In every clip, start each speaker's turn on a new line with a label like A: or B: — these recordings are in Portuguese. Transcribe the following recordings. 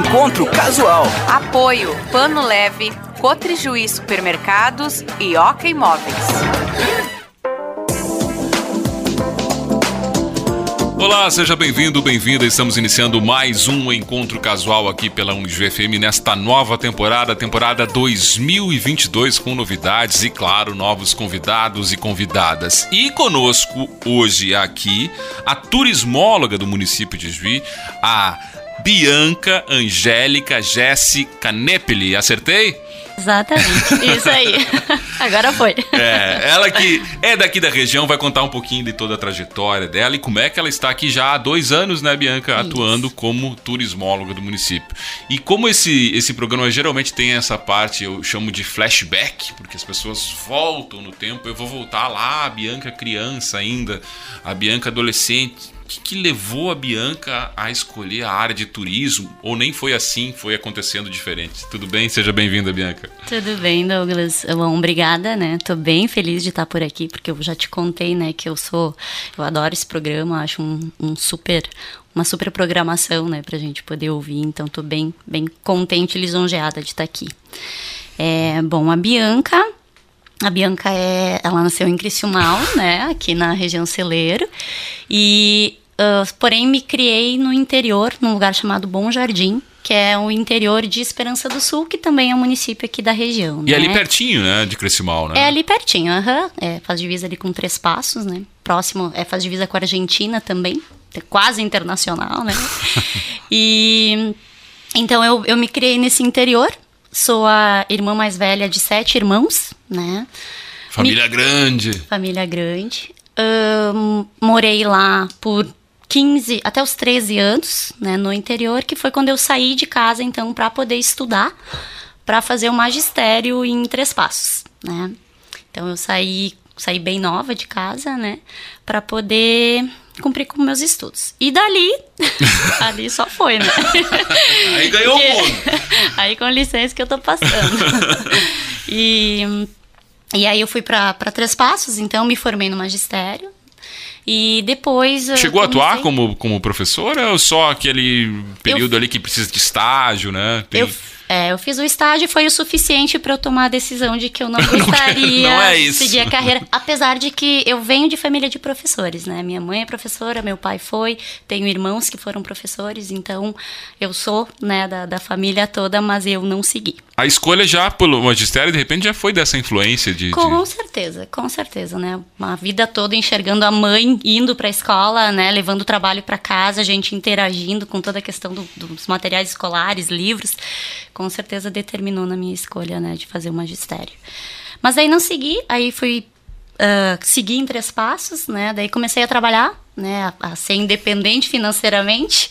A: Encontro Casual.
B: Apoio Pano Leve, Cotrijuí Supermercados e Oca Imóveis.
C: Olá, seja bem-vindo, bem-vinda. Estamos iniciando mais um encontro casual aqui pela Unijuí FM nesta nova temporada, temporada 2022, com novidades e, claro, novos convidados e convidadas. E conosco hoje aqui a turismóloga do município de Juí, a Bianca Angélica Jéssica Nepeli. Acertei?
D: Exatamente, isso aí. Agora foi.
C: É, ela que é daqui da região vai contar um pouquinho de toda a trajetória dela e como é que ela está aqui já há dois anos, né, Bianca, isso. atuando como turismóloga do município. E como esse, esse programa geralmente tem essa parte, eu chamo de flashback, porque as pessoas voltam no tempo, eu vou voltar lá, a Bianca criança ainda, a Bianca adolescente que, que levou a Bianca a escolher a área de turismo? Ou nem foi assim, foi acontecendo diferente? Tudo bem? Seja bem-vinda, Bianca.
D: Tudo bem, Douglas. Bom, obrigada, né? Tô bem feliz de estar por aqui, porque eu já te contei, né, que eu sou. Eu adoro esse programa, acho um, um super uma super programação, né, pra gente poder ouvir. Então, tô bem, bem contente e lisonjeada de estar aqui. É, bom, a Bianca, a Bianca é, ela nasceu em Criciúmal, né, aqui na região Celeiro, e Uh, porém, me criei no interior, num lugar chamado Bom Jardim, que é o interior de Esperança do Sul, que também é um município aqui da região.
C: E
D: né?
C: ali pertinho, né, de Criciúmal, né?
D: É ali pertinho, aham. Uhum. É, faz divisa ali com Três Passos, né? Próximo, é, faz divisa com a Argentina também, é quase internacional, né? e então eu, eu me criei nesse interior, sou a irmã mais velha de sete irmãos, né?
C: Família me... grande.
D: Família grande. Uh, morei lá por 15 até os 13 anos, né, no interior, que foi quando eu saí de casa então para poder estudar, para fazer o magistério em Três Passos, né? Então eu saí, saí bem nova de casa, né, para poder cumprir com meus estudos. E dali, ali só foi, né?
C: Aí ganhou o mundo.
D: Aí com licença que eu tô passando. e e aí eu fui para Três Passos, então me formei no magistério, e depois.
C: Chegou a atuar como, como professora ou só aquele período eu, ali que precisa de estágio, né?
D: Tem... Eu é, eu fiz o estágio e foi o suficiente para eu tomar a decisão de que eu não gostaria
C: não é
D: de seguir a carreira. Apesar de que eu venho de família de professores, né? Minha mãe é professora, meu pai foi, tenho irmãos que foram professores, então eu sou, né, da, da família toda, mas eu não segui.
C: A escolha já pelo magistério, de repente, já foi dessa influência de.
D: Com
C: de...
D: certeza, com certeza, né? Uma vida toda enxergando a mãe indo para a escola, né? Levando o trabalho para casa, a gente interagindo com toda a questão do, dos materiais escolares, livros com certeza determinou na minha escolha, né, de fazer o magistério. Mas aí não segui, aí fui uh, seguir em três passos, né, daí comecei a trabalhar, né, a, a ser independente financeiramente,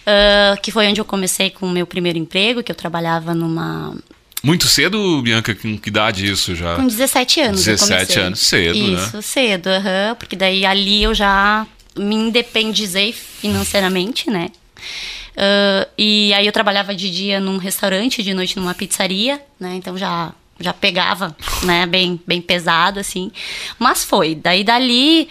D: uh, que foi onde eu comecei com o meu primeiro emprego, que eu trabalhava numa
C: muito cedo, Bianca? Com que idade isso já?
D: Com 17 anos.
C: 17 anos, cedo,
D: isso,
C: né?
D: Isso, cedo, uhum, porque daí ali eu já me independizei financeiramente, né? Uh, e aí eu trabalhava de dia num restaurante, de noite numa pizzaria, né? Então já já pegava, né, bem bem pesado assim. Mas foi. Daí dali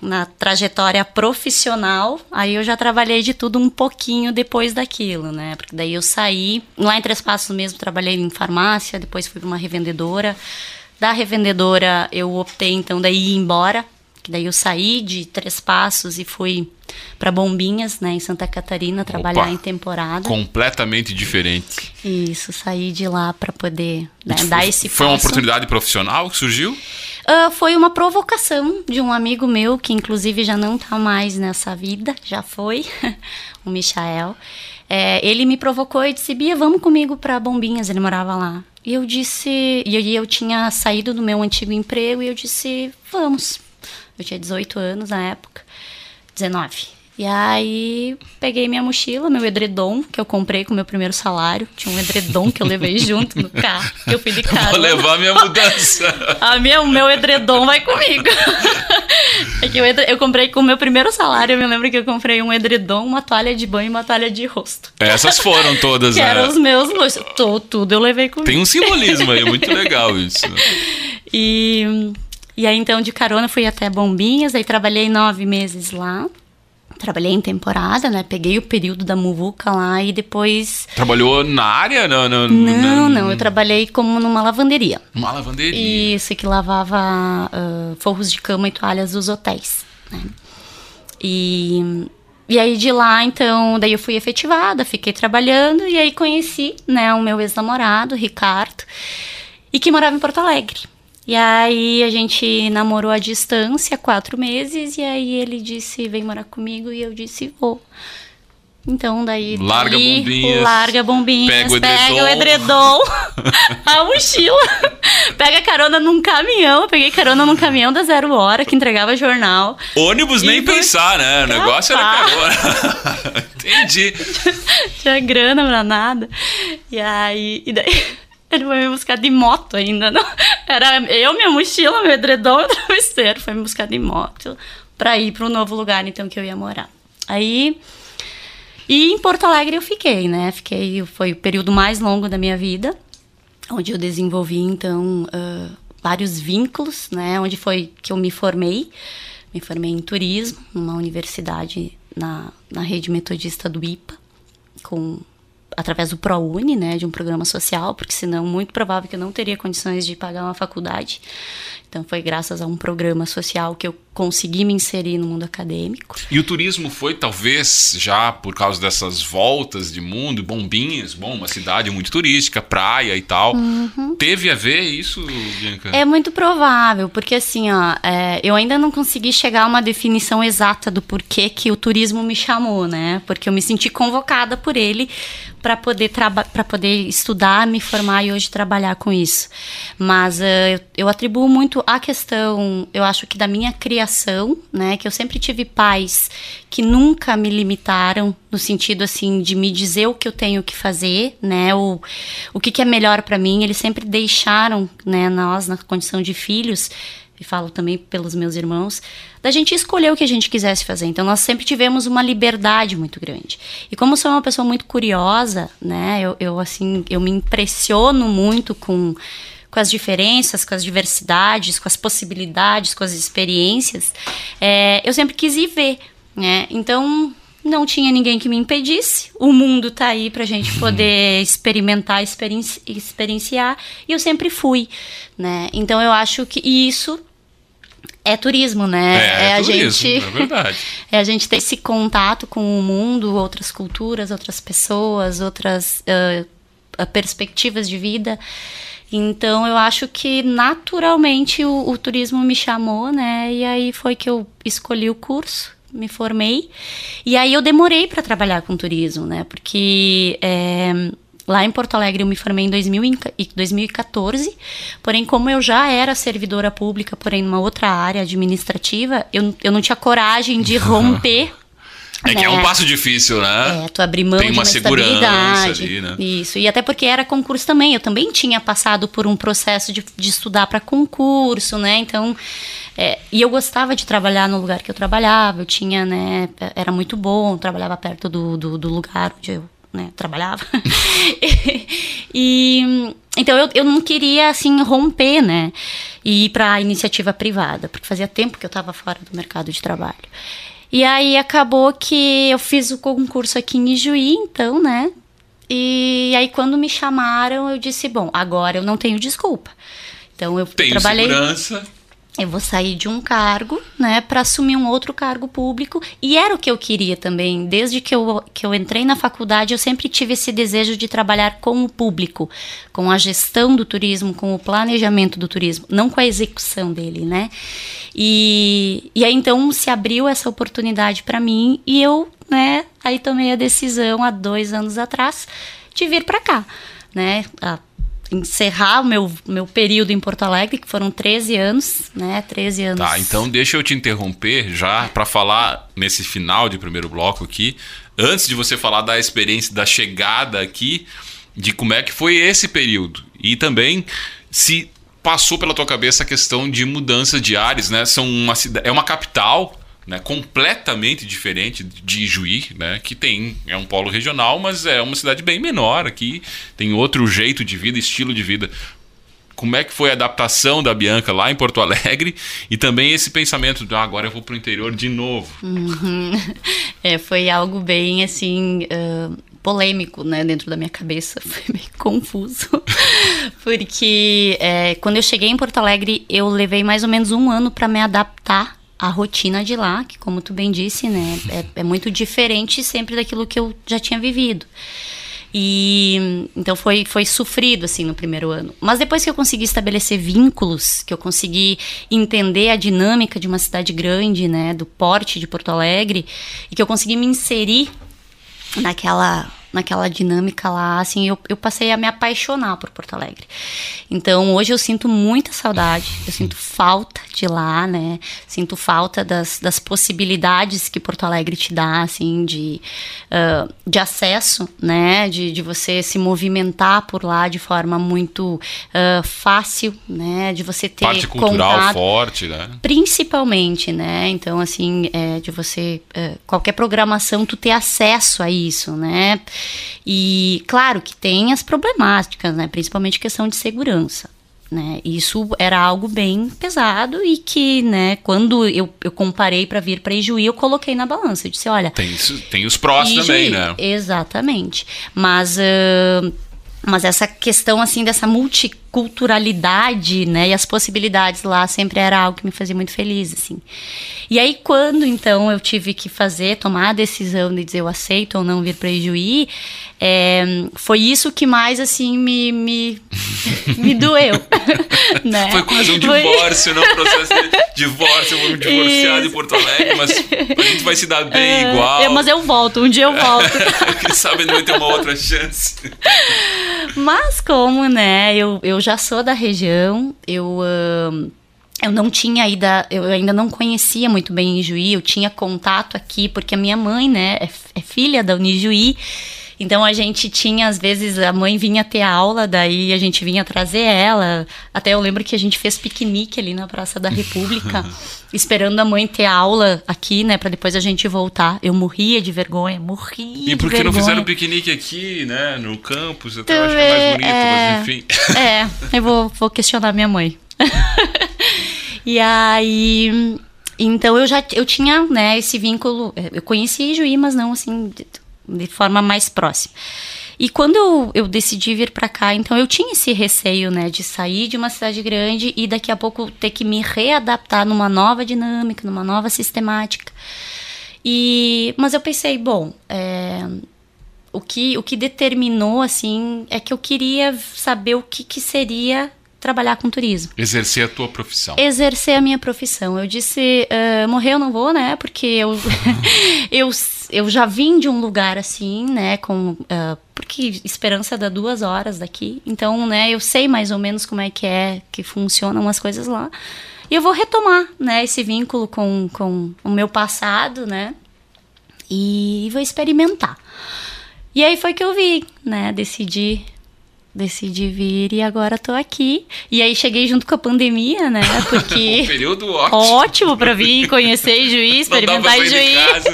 D: na trajetória profissional, aí eu já trabalhei de tudo um pouquinho depois daquilo, né? Porque daí eu saí, lá em Três Passos mesmo, trabalhei em farmácia, depois fui para uma revendedora. Da revendedora eu optei então daí ir embora, que daí eu saí de Três Passos e fui para Bombinhas, né, em Santa Catarina, trabalhar Opa, em temporada.
C: Completamente diferente.
D: Isso, saí de lá para poder né, dar esse
C: Foi passo. uma oportunidade profissional que surgiu?
D: Uh, foi uma provocação de um amigo meu, que inclusive já não está mais nessa vida, já foi, o Michael. É, ele me provocou e disse: Bia, vamos comigo para Bombinhas. Ele morava lá. E eu disse. E eu, eu tinha saído do meu antigo emprego e eu disse: Vamos. Eu tinha 18 anos na época, 19. E aí peguei minha mochila, meu edredom, que eu comprei com o meu primeiro salário. Tinha um edredom que eu levei junto no carro, que eu fui de carro.
C: Vou levar minha mudança.
D: A minha, o meu edredom vai comigo. É que eu, eu comprei com o meu primeiro salário, eu me lembro que eu comprei um edredom, uma toalha de banho e uma toalha de rosto.
C: Essas foram todas,
D: que
C: né?
D: eram os meus luxos. Tudo eu levei comigo.
C: Tem um simbolismo aí, muito legal isso.
D: E... E aí, então, de carona, fui até Bombinhas, aí trabalhei nove meses lá. Trabalhei em temporada, né? Peguei o período da muvuca lá e depois.
C: Trabalhou na área?
D: Não, não, não, não. Eu trabalhei como numa lavanderia.
C: Uma lavanderia?
D: Isso, que lavava uh, forros de cama e toalhas dos hotéis. Né? E, e aí de lá, então, daí eu fui efetivada, fiquei trabalhando e aí conheci, né, o meu ex-namorado, Ricardo, e que morava em Porto Alegre. E aí a gente namorou à distância quatro meses e aí ele disse vem morar comigo e eu disse vou. Então daí
C: larga daí, bombinhas,
D: larga bombinhas,
C: pega o
D: edredom, pega o edredom a mochila, pega carona num caminhão, peguei carona num caminhão da Zero Hora que entregava jornal.
C: Ônibus nem pensar, né? O negócio era carona. Entendi.
D: Tinha grana pra nada. E aí, e daí ele foi me buscar de moto ainda, não? Era eu, minha mochila, meu edredom e o travesseiro. Foi me buscar de moto pra ir um novo lugar, então, que eu ia morar. Aí... E em Porto Alegre eu fiquei, né? Fiquei... Foi o período mais longo da minha vida. Onde eu desenvolvi, então, uh, vários vínculos, né? Onde foi que eu me formei. Me formei em turismo, numa universidade na, na rede metodista do IPA. Com através do ProUni, né, de um programa social, porque senão muito provável que eu não teria condições de pagar uma faculdade. Então foi graças a um programa social que eu consegui me inserir no mundo acadêmico.
C: E o turismo foi talvez já por causa dessas voltas de mundo, bombinhas, bom, uma cidade muito turística, praia e tal. Uhum. Teve a ver isso, Bianca?
D: É muito provável, porque assim, ó, é, eu ainda não consegui chegar a uma definição exata do porquê que o turismo me chamou, né? Porque eu me senti convocada por ele para poder para poder estudar, me formar e hoje trabalhar com isso. Mas uh, eu, eu atribuo muito a questão, eu acho que da minha criação, né, que eu sempre tive pais que nunca me limitaram no sentido assim de me dizer o que eu tenho que fazer, né, o, o que, que é melhor para mim. Eles sempre deixaram, né, nós na condição de filhos e falo também pelos meus irmãos, da gente escolher o que a gente quisesse fazer. Então nós sempre tivemos uma liberdade muito grande. E como sou uma pessoa muito curiosa, né, eu, eu assim, eu me impressiono muito com com as diferenças, com as diversidades, com as possibilidades, com as experiências, é, eu sempre quis ir ver, né? Então não tinha ninguém que me impedisse. O mundo tá aí pra gente poder experimentar, experienci experienciar, e eu sempre fui, né? Então eu acho que isso é turismo, né?
C: É, é, é a turismo, gente, é verdade.
D: é a gente ter esse contato com o mundo, outras culturas, outras pessoas, outras uh, perspectivas de vida. Então eu acho que naturalmente o, o turismo me chamou, né? E aí foi que eu escolhi o curso me formei. E aí eu demorei para trabalhar com turismo, né? Porque é, lá em Porto Alegre eu me formei em 2014. Porém, como eu já era servidora pública, porém numa outra área administrativa, eu, eu não tinha coragem de romper.
C: É que é um né? passo difícil, né?
D: É, tu abrir mão
C: Tem uma,
D: uma
C: segurança ali, né?
D: Isso. E até porque era concurso também. Eu também tinha passado por um processo de, de estudar para concurso, né? Então, é, e eu gostava de trabalhar no lugar que eu trabalhava. Eu tinha, né? Era muito bom. Trabalhava perto do, do, do lugar onde eu né, trabalhava. e então eu, eu não queria assim romper, né, e ir para a iniciativa privada, porque fazia tempo que eu estava fora do mercado de trabalho. E aí acabou que eu fiz o concurso aqui em Ijuí, então, né? E aí quando me chamaram, eu disse, bom, agora eu não tenho desculpa. Então eu
C: tenho
D: trabalhei
C: segurança
D: eu vou sair de um cargo, né, para assumir um outro cargo público. E era o que eu queria também. Desde que eu, que eu entrei na faculdade, eu sempre tive esse desejo de trabalhar com o público, com a gestão do turismo, com o planejamento do turismo, não com a execução dele, né? E, e aí então se abriu essa oportunidade para mim e eu, né, aí tomei a decisão há dois anos atrás de vir para cá, né? Há encerrar o meu, meu período em Porto Alegre, que foram 13 anos, né? 13 anos.
C: Tá, então deixa eu te interromper já para falar nesse final de primeiro bloco aqui, antes de você falar da experiência da chegada aqui, de como é que foi esse período e também se passou pela tua cabeça a questão de mudança de ares, né? São uma é uma capital, né, completamente diferente de Juí, né, que tem é um polo regional, mas é uma cidade bem menor aqui, tem outro jeito de vida, estilo de vida. como é que foi a adaptação da Bianca lá em Porto Alegre e também esse pensamento de ah, agora eu vou para o interior de novo.
D: Uhum. É, foi algo bem assim. Uh, polêmico, né, dentro da minha cabeça, foi meio confuso, porque é, quando eu cheguei em Porto Alegre, eu levei mais ou menos um ano para me adaptar à rotina de lá, que como tu bem disse, né, é, é muito diferente sempre daquilo que eu já tinha vivido. E então foi, foi sofrido assim no primeiro ano. Mas depois que eu consegui estabelecer vínculos, que eu consegui entender a dinâmica de uma cidade grande, né, do porte de Porto Alegre, e que eu consegui me inserir naquela naquela dinâmica lá, assim, eu, eu passei a me apaixonar por Porto Alegre. Então, hoje eu sinto muita saudade, eu sinto falta de lá, né? Sinto falta das, das possibilidades que Porto Alegre te dá, assim, de, uh, de acesso, né? De, de você se movimentar por lá de forma muito uh, fácil, né? De você ter
C: Parte cultural
D: contato,
C: forte, né?
D: Principalmente, né? Então, assim, é, de você... Uh, qualquer programação, tu ter acesso a isso, né? E claro que tem as problemáticas, né? Principalmente questão de segurança. Né? Isso era algo bem pesado e que, né, quando eu, eu comparei para vir para Ijuí, eu coloquei na balança. Eu disse, olha.
C: Tem, tem os prós Ijuí, também, né?
D: Exatamente. Mas. Uh, mas essa questão assim dessa multiculturalidade, né, e as possibilidades lá sempre era algo que me fazia muito feliz, assim. E aí quando então eu tive que fazer, tomar a decisão de dizer eu aceito ou não vir para Ijuí, é, foi isso que mais assim me me, me doeu, né?
C: Foi quase um divórcio, foi... não um processo de divórcio, eu vou me divorciar isso. de Porto Alegre, mas a gente vai se dar bem é, igual.
D: É, mas eu volto, um dia eu volto.
C: Quem sabe não vai ter uma outra chance.
D: Mas como, né, eu, eu já sou da região, eu... Eu não tinha ainda, eu ainda não conhecia muito bem Ijuí, eu tinha contato aqui, porque a minha mãe, né, é, é filha da Unijuí, então a gente tinha, às vezes, a mãe vinha ter aula, daí a gente vinha trazer ela. Até eu lembro que a gente fez piquenique ali na Praça da República, esperando a mãe ter aula aqui, né, para depois a gente voltar. Eu morria de vergonha, morria.
C: E por que não fizeram piquenique aqui, né, no campus? Eu então, acho que é mais bonito, é... mas enfim.
D: É, eu vou, vou questionar minha mãe. e aí. Então eu já eu tinha, né, esse vínculo. Eu conhecia Juí, mas não assim de forma mais próxima. E quando eu, eu decidi vir para cá, então eu tinha esse receio, né, de sair de uma cidade grande e daqui a pouco ter que me readaptar numa nova dinâmica, numa nova sistemática. E, mas eu pensei, bom, é, o que o que determinou assim é que eu queria saber o que, que seria trabalhar com turismo.
C: Exercer a tua profissão.
D: Exercer a minha profissão. Eu disse, uh, morrer eu não vou, né? Porque eu, eu, eu já vim de um lugar assim, né? Com, uh, porque Esperança dá duas horas daqui. Então, né? Eu sei mais ou menos como é que é, que funcionam as coisas lá. E eu vou retomar, né? Esse vínculo com, com o meu passado, né? E vou experimentar. E aí foi que eu vi, né? Decidi decidi vir e agora tô aqui. E aí cheguei junto com a pandemia, né? Porque.
C: um período ótimo.
D: Ótimo pra vir conhecer Juiz, experimentar Juiz.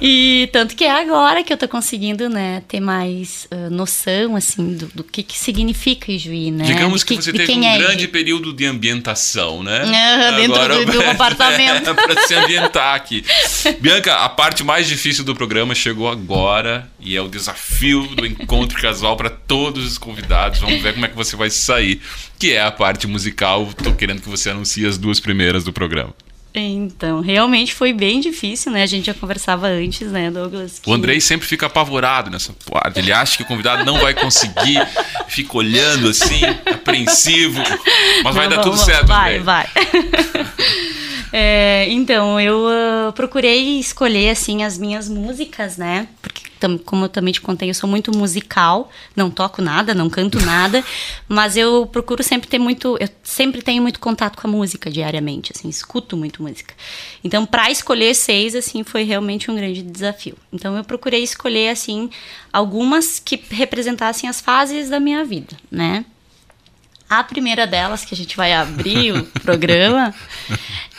D: e tanto que é agora que eu tô conseguindo, né, ter mais uh, noção, assim, do, do, que, que significa Juiz, né?
C: Digamos que, que, você teve um é grande período de ambientação, né? Uh,
D: dentro agora, do, do apartamento.
C: é, pra se ambientar aqui. Bianca, a parte mais difícil do programa chegou agora e é o desafio do encontro casual para todos todos os convidados. Vamos ver como é que você vai sair. Que é a parte musical. Tô querendo que você anuncie as duas primeiras do programa.
D: Então, realmente foi bem difícil, né? A gente já conversava antes, né, Douglas?
C: Que... O Andrei sempre fica apavorado nessa parte. Ele acha que o convidado não vai conseguir, fica olhando assim, apreensivo. Mas não, vai dar tudo certo,
D: Vai, Andrei. vai. é, então, eu uh, procurei escolher, assim, as minhas músicas, né? Porque como eu também te contei, eu sou muito musical, não toco nada, não canto nada, mas eu procuro sempre ter muito, eu sempre tenho muito contato com a música diariamente, assim, escuto muito música. Então, para escolher seis, assim, foi realmente um grande desafio. Então, eu procurei escolher, assim, algumas que representassem as fases da minha vida, né? A primeira delas, que a gente vai abrir o programa,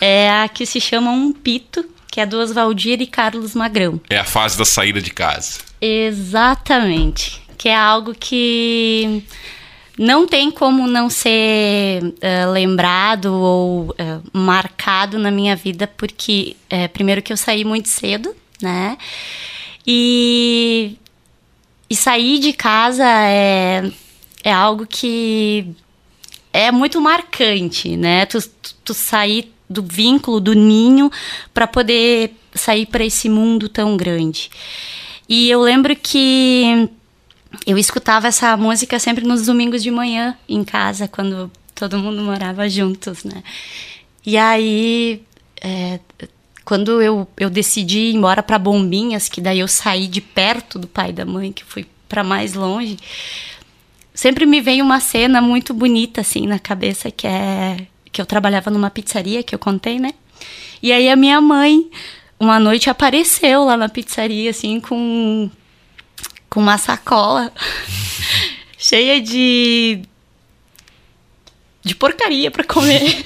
D: é a que se chama Um Pito, que é do Oswaldir e Carlos Magrão.
C: É a fase da saída de casa.
D: Exatamente. Que é algo que não tem como não ser uh, lembrado ou uh, marcado na minha vida, porque, uh, primeiro, que eu saí muito cedo, né? E, e sair de casa é, é algo que é muito marcante, né? Tu, tu, tu sair do vínculo, do ninho, para poder sair para esse mundo tão grande. E eu lembro que eu escutava essa música sempre nos domingos de manhã em casa, quando todo mundo morava juntos, né? E aí, é, quando eu, eu decidi ir embora para Bombinhas, que daí eu saí de perto do pai e da mãe, que fui para mais longe, sempre me veio uma cena muito bonita assim na cabeça, que é que eu trabalhava numa pizzaria, que eu contei, né? E aí a minha mãe, uma noite, apareceu lá na pizzaria, assim, com com uma sacola cheia de de porcaria para comer.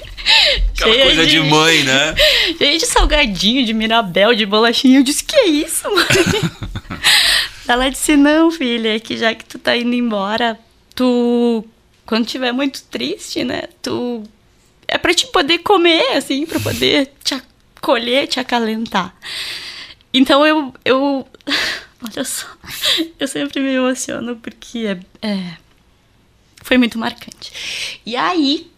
C: Aquela cheia coisa de, de, mãe, né?
D: Cheia de salgadinho, de mirabel, de bolachinha. Eu disse, que é isso, mãe? Ela disse, não, filha, é que já que tu tá indo embora, tu, quando tiver muito triste, né, tu... É pra te poder comer, assim, pra poder te acolher, te acalentar. Então eu, eu Olha só, eu sempre me emociono porque é, é, foi muito marcante. E aí,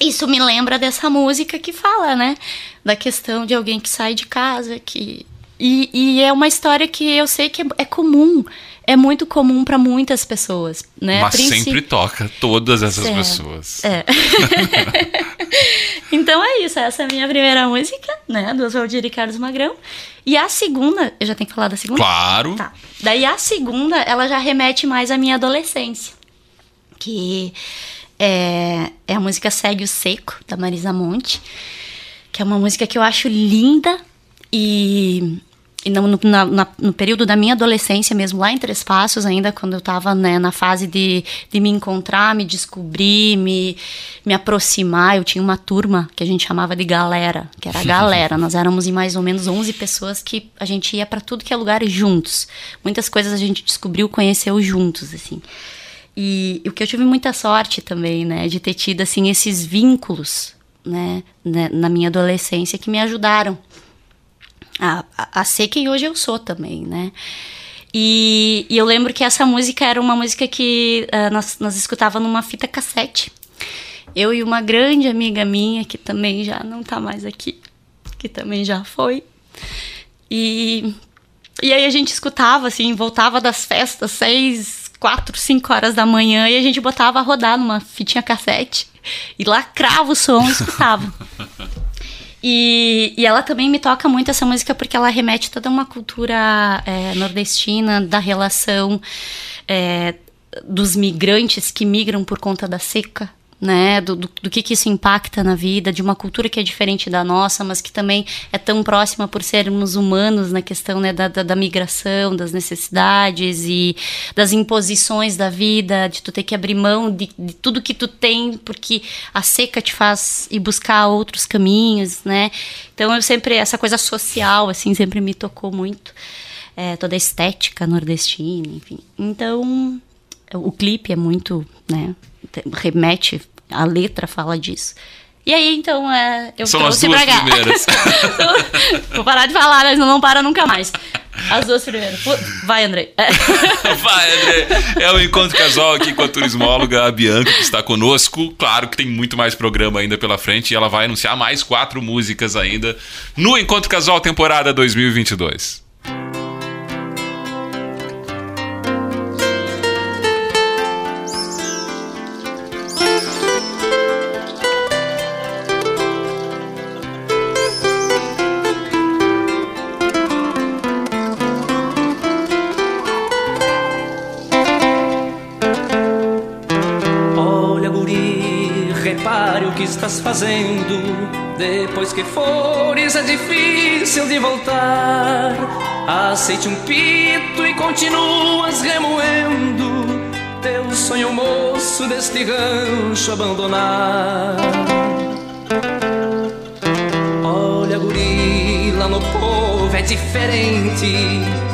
D: isso me lembra dessa música que fala, né? Da questão de alguém que sai de casa, que. E, e é uma história que eu sei que é, é comum. É muito comum para muitas pessoas, né?
C: Mas sempre toca todas essas é, pessoas.
D: É. então é isso, essa é a minha primeira música, né? Do Oswaldir e Carlos Magrão. E a segunda, eu já tenho que falar da segunda?
C: Claro.
D: Tá. Daí a segunda, ela já remete mais à minha adolescência. Que é, é a música Segue o Seco, da Marisa Monte. Que é uma música que eu acho linda e no, no, na, no, período da minha adolescência mesmo, lá em Três Passos, ainda quando eu estava né, na fase de, de me encontrar, me descobrir, me, me aproximar, eu tinha uma turma que a gente chamava de galera, que era a galera. Nós éramos em mais ou menos 11 pessoas que a gente ia para tudo que é lugar juntos. Muitas coisas a gente descobriu, conheceu juntos, assim. E, o que eu tive muita sorte também, né, de ter tido, assim, esses vínculos, né, né na minha adolescência que me ajudaram a, a, ser quem hoje eu sou também, né? E, e, eu lembro que essa música era uma música que uh, nós, nós escutávamos numa fita cassete. Eu e uma grande amiga minha, que também já não tá mais aqui, que também já foi. E, e aí a gente escutava, assim, voltava das festas, seis, quatro, cinco horas da manhã, e a gente botava a rodar numa fitinha cassete. E lacrava o som e escutava. E, e ela também me toca muito essa música porque ela remete toda uma cultura é, nordestina da relação é, dos migrantes que migram por conta da seca, né, do, do, do, que, que isso impacta na vida, de uma cultura que é diferente da nossa, mas que também é tão próxima por sermos humanos na questão né, da, da, da, migração, das necessidades e das imposições da vida, de tu ter que abrir mão de, de tudo que tu tem, porque a seca te faz ir buscar outros caminhos, né? Então eu sempre, essa coisa social, assim, sempre me tocou muito. É, toda a estética nordestina, enfim. Então, o clipe é muito, né, remete a letra fala disso. E aí, então, é, eu
C: São
D: trouxe
C: as duas pra cá. primeiras.
D: Vou parar de falar, mas não para nunca mais. As duas primeiras. Vai, André.
C: Vai, André. É o Encontro Casual aqui com a turismóloga a Bianca, que está conosco. Claro que tem muito mais programa ainda pela frente e ela vai anunciar mais quatro músicas ainda no Encontro Casual temporada 2022.
A: Fazendo? Depois que fores, é difícil de voltar. Aceite um pito e continuas remoendo teu sonho moço deste rancho abandonar. Olha, gorila no povo é diferente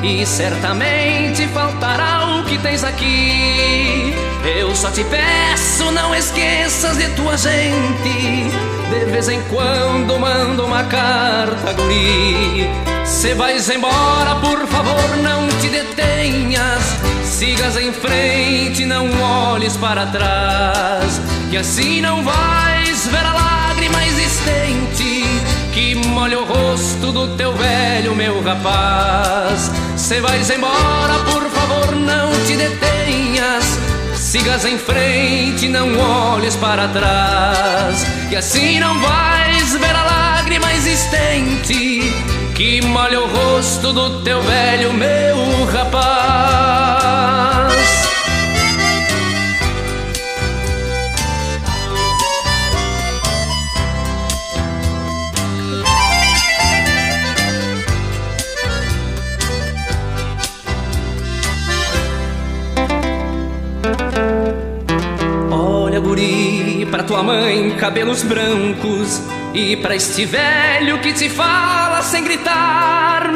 A: e certamente faltará o que tens aqui Eu só te peço, não esqueças de tua gente. De vez em quando mando uma carta, guri. Se vais embora, por favor, não te detenhas. Sigas em frente, não olhes para trás. Que assim não vais ver a lágrima existente que molha o rosto do teu velho, meu rapaz. Se vais embora, por favor, não te detenhas. Sigas em frente, não olhes para trás. Que assim não vais ver a lágrima existente que molha o rosto do teu velho, meu rapaz. Tua mãe, cabelos brancos. E pra este velho que te fala sem gritar.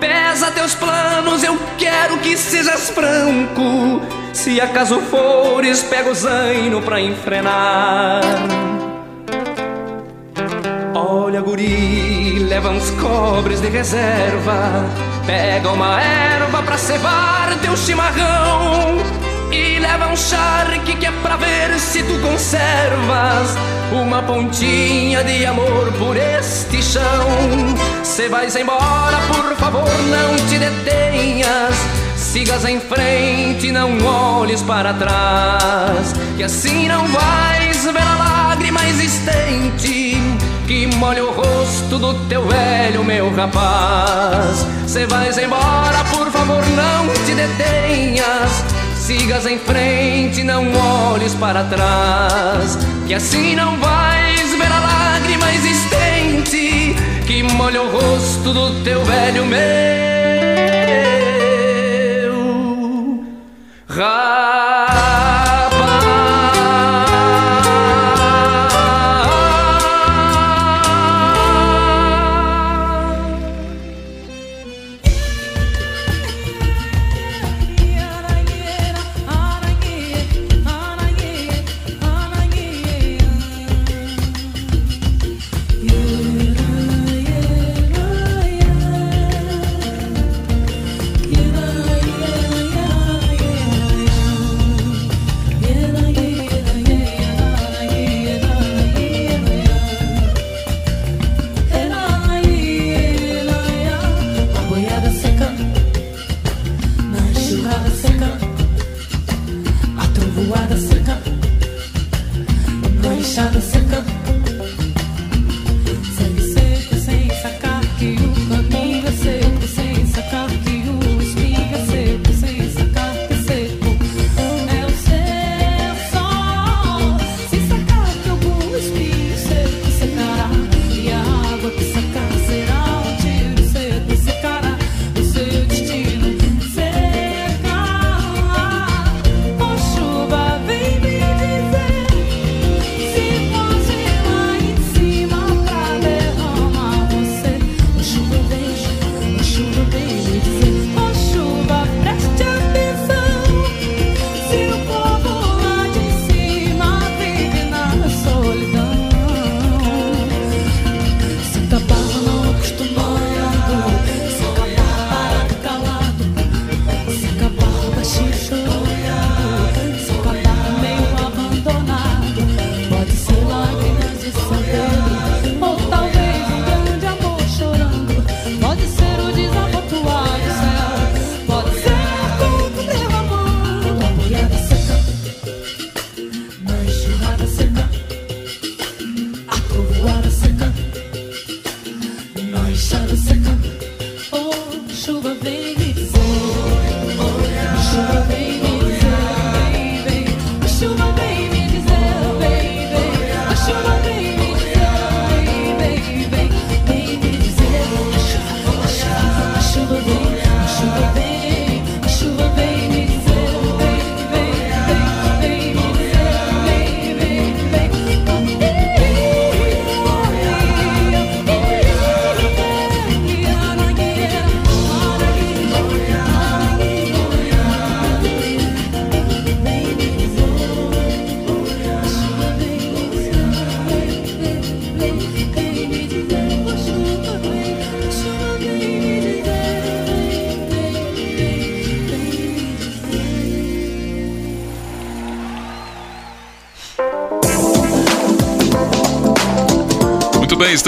A: Pesa teus planos, eu quero que sejas franco. Se acaso fores, pega o zaino pra enfrenar. Olha, guri, leva uns cobres de reserva. Pega uma erva pra cevar teu chimarrão. E leva um charque que é pra ver se tu conservas uma pontinha de amor por este chão. Se vais embora, por favor, não te detenhas. Sigas em frente, não olhes para trás. Que assim não vais ver a lágrima existente que molha o rosto do teu velho, meu rapaz. Se vais embora, por favor, não te detenhas. Sigas em frente, não olhes para trás. Que assim não vais ver a lágrima existente que molha o rosto do teu velho, meu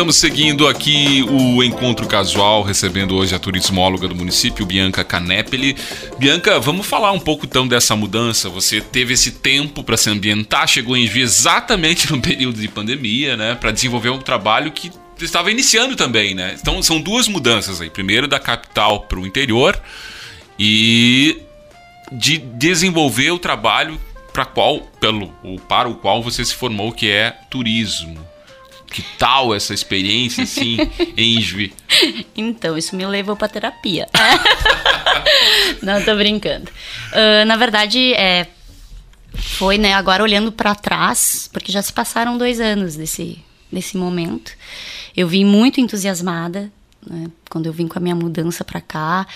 C: estamos seguindo aqui o encontro casual, recebendo hoje a turismóloga do município, Bianca Canepeli. Bianca, vamos falar um pouco então dessa mudança. Você teve esse tempo para se ambientar, chegou em Juiz exatamente no período de pandemia, né, para desenvolver um trabalho que estava iniciando também, né? Então são duas mudanças aí. Primeiro da capital para o interior e de desenvolver o trabalho para qual pelo ou para o qual você se formou, que é turismo. Que tal essa experiência assim em Juiz?
D: Então, isso me levou pra terapia. Não, tô brincando. Ah, na verdade, é, foi, né, agora olhando pra trás, porque já se passaram dois anos desse, desse momento. Eu vim muito entusiasmada, né, quando eu vim com a minha mudança pra cá,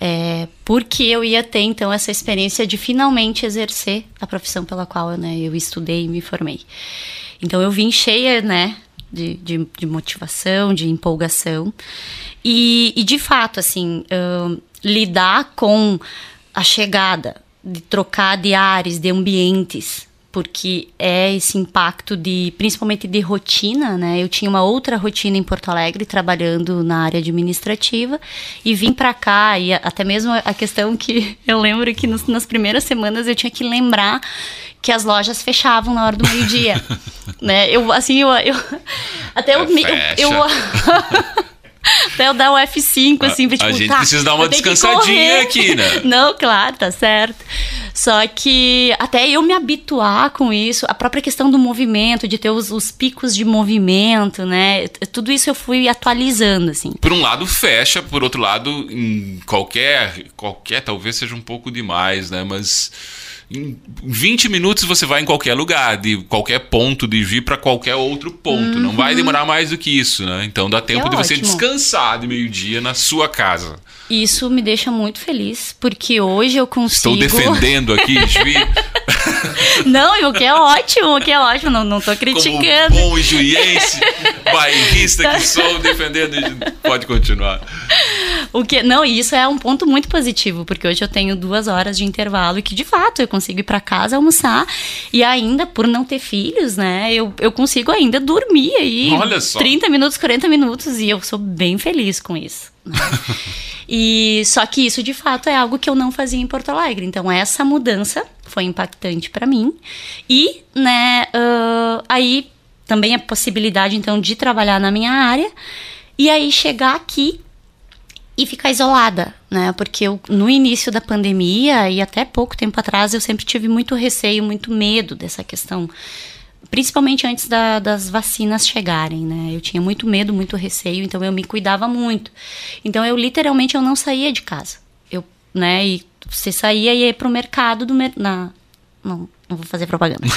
D: é, porque eu ia ter, então, essa experiência de finalmente exercer a profissão pela qual né, eu estudei e me formei. Então, eu vim cheia, né, de, de, de motivação, de empolgação. E, e de fato, assim, ahn, lidar com a chegada, de trocar de ares, de ambientes, porque é esse impacto de, principalmente de rotina, né? Eu tinha uma outra rotina em Porto Alegre, trabalhando na área administrativa, e vim para cá, e até mesmo a questão que eu lembro que nos- nas primeiras semanas eu tinha que lembrar que as lojas fechavam na hora do meio-dia, né? Eu, assim, eu... eu até eu, me- eu, eu Até eu dar o F5, assim, pra,
C: A- a
D: tipo,
C: gente
D: tá,
C: precisa dar uma descansadinha aqui, né?
D: Não, claro, tá certo. Só que até eu me habituar com isso, a própria questão do movimento, de ter os, os picos de movimento, né? Tudo isso eu fui atualizando, assim.
C: Por um lado fecha, por outro lado, em qualquer, qualquer talvez seja um pouco demais, né? Mas em 20 minutos você vai em qualquer lugar, de qualquer ponto de vir para qualquer outro ponto. Não vai demorar mais do que isso, né? Então dá tempo de você
D: Uhum. ótimo.
C: descansar de meio-dia na sua casa.
D: Isso me deixa muito feliz, porque hoje eu consigo.
C: Estou defendendo aqui, Juí,
D: Não, o que é ótimo, o que é ótimo, não, não tô
C: como
D: criticando.
C: bom juiense, bairrista que sou, defendendo. Pode continuar.
D: O que, não, isso é um ponto muito positivo, porque hoje eu tenho duas horas de intervalo e que de fato eu consigo ir para casa almoçar e ainda por não ter filhos, né, eu, eu consigo ainda dormir aí
C: Olha só.
D: 30 minutos, 40 minutos e eu sou bem feliz com isso. E só que isso de fato é algo que eu não fazia em Porto Alegre, então essa mudança foi impactante para mim. E, né, ah, aí também a possibilidade então de trabalhar na minha área. E aí chegar aqui e ficar isolada, né? Porque eu, no início da pandemia e até pouco tempo atrás eu sempre tive muito receio, muito medo dessa questão, principalmente antes da- das vacinas chegarem, né? Eu tinha muito medo, muito receio, então eu me cuidava muito. Então eu literalmente eu não saía de casa. Eu, né? E você saía e ia pro mercado do mer na não, não vou fazer propaganda.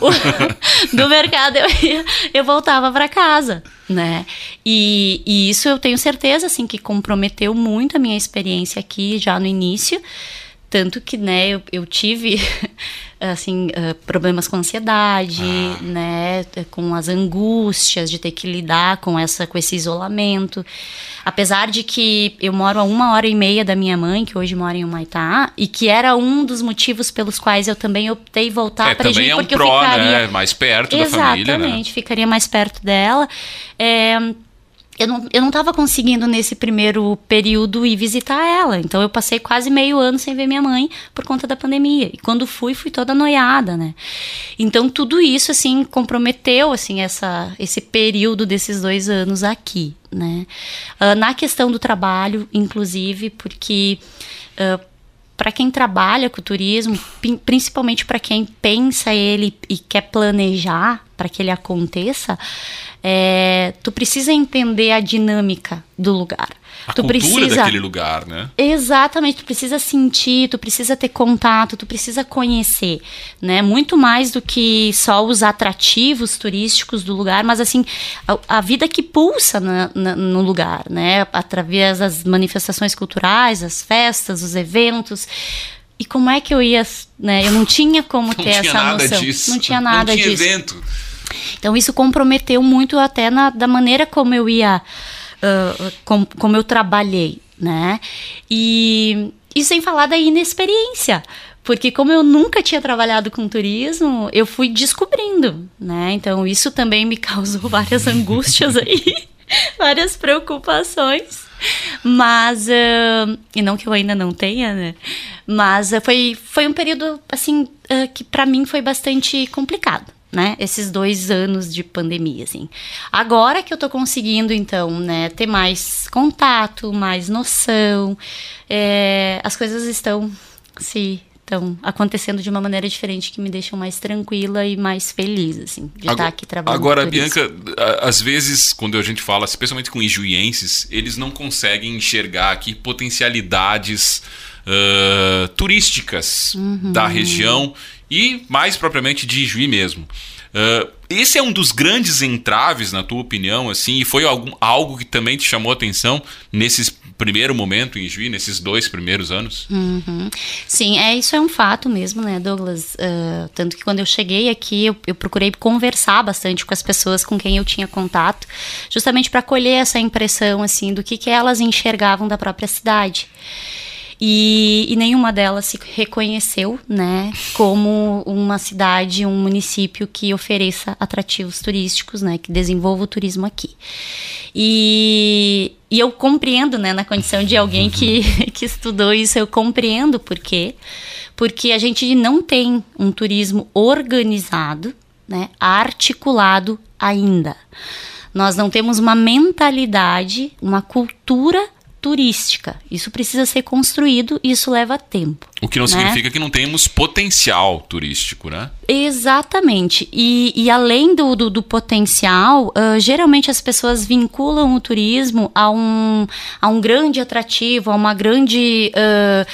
D: O- do mercado eu, ia, eu voltava para casa, né? E, e isso eu tenho certeza, assim, que comprometeu muito a minha experiência aqui já no início. Tanto que, né, eu, eu tive, assim, ah, problemas com ansiedade, né, com as angústias de ter que lidar com, essa, com esse isolamento. Apesar de que eu moro a uma hora e meia da minha mãe, que hoje mora em Humaitá, e que era um dos motivos pelos quais eu também optei voltar
C: é,
D: para
C: também é um
D: porque eu
C: pró,
D: ficaria...
C: né? Mais perto da família, né?
D: Exatamente, ficaria mais perto dela. É, eu não, eu não tava conseguindo nesse primeiro período ir visitar ela. Então eu passei quase meio ano sem ver minha mãe por conta da pandemia. E quando fui, fui toda noiada, né? Então tudo isso, assim, comprometeu, assim, essa, esse período desses dois anos aqui, né? Ah, na questão do trabalho, inclusive, porque... para quem trabalha com turismo, principalmente para quem pensa ele e quer planejar para que ele aconteça, é, tu precisa entender a dinâmica do lugar.
C: A
D: tu
C: cultura
D: precisa
C: daquele lugar, né?
D: Exatamente, tu precisa sentir, tu precisa ter contato, tu precisa conhecer, né? Muito mais do que só os atrativos turísticos do lugar, mas assim, a, a vida que pulsa na- na- no lugar, né? Através das manifestações culturais, as festas, os eventos. E como é que eu ia, né? Eu não tinha como
C: Não
D: ter
C: tinha
D: essa noção.
C: disso.
D: Não tinha nada
C: Não tinha
D: disso.
C: evento.
D: Então isso comprometeu muito até na, da maneira como eu ia, ah, com- como eu trabalhei, né? E, e sem falar da inexperiência, Porque como eu nunca tinha trabalhado com turismo, eu fui descobrindo, né? Então isso também me causou várias angústias aí, várias preocupações. Mas, uh, e não que eu ainda não tenha, né? Mas uh, foi, foi um período, assim, uh, que para mim foi bastante complicado, né? Esses dois anos de pandemia, assim. Agora que eu tô conseguindo, então, né, ter mais contato, mais noção, é, as coisas estão se estão acontecendo de uma maneira diferente que me deixam mais tranquila e mais feliz, assim, de estar aqui trabalhando.
C: Agora. Bianca, às vezes, quando a gente fala, especialmente com ijuienses, eles não conseguem enxergar aqui potencialidades ah, turísticas
D: Uhum.
C: da região e, mais propriamente, de Ijuí mesmo. Ah, esse é um dos grandes entraves, na tua opinião, assim, e foi algum, algo que também te chamou atenção nesse primeiro momento em Ijuí, nesses dois primeiros anos?
D: Uhum. Sim, é isso é um fato mesmo, né, Douglas? Ah, tanto que quando eu cheguei aqui, eu, eu procurei conversar bastante com as pessoas com quem eu tinha contato, justamente para colher essa impressão assim do que, que elas enxergavam da própria cidade. E, e nenhuma delas se reconheceu, né, como uma cidade, um município que ofereça atrativos turísticos, né, que desenvolva o turismo aqui. E, e eu compreendo, né, na condição de alguém que, que estudou isso, eu compreendo por quê. Porque a gente não tem um turismo organizado, né, articulado ainda. Nós não temos uma mentalidade, uma cultura turística. Isso precisa ser construído e isso leva tempo.
C: O que não
D: né?
C: significa que não temos potencial turístico, né?
D: Exatamente. E, e além do, do, do potencial, ah, geralmente as pessoas vinculam o turismo a um, a um grande atrativo, a uma grande. ah,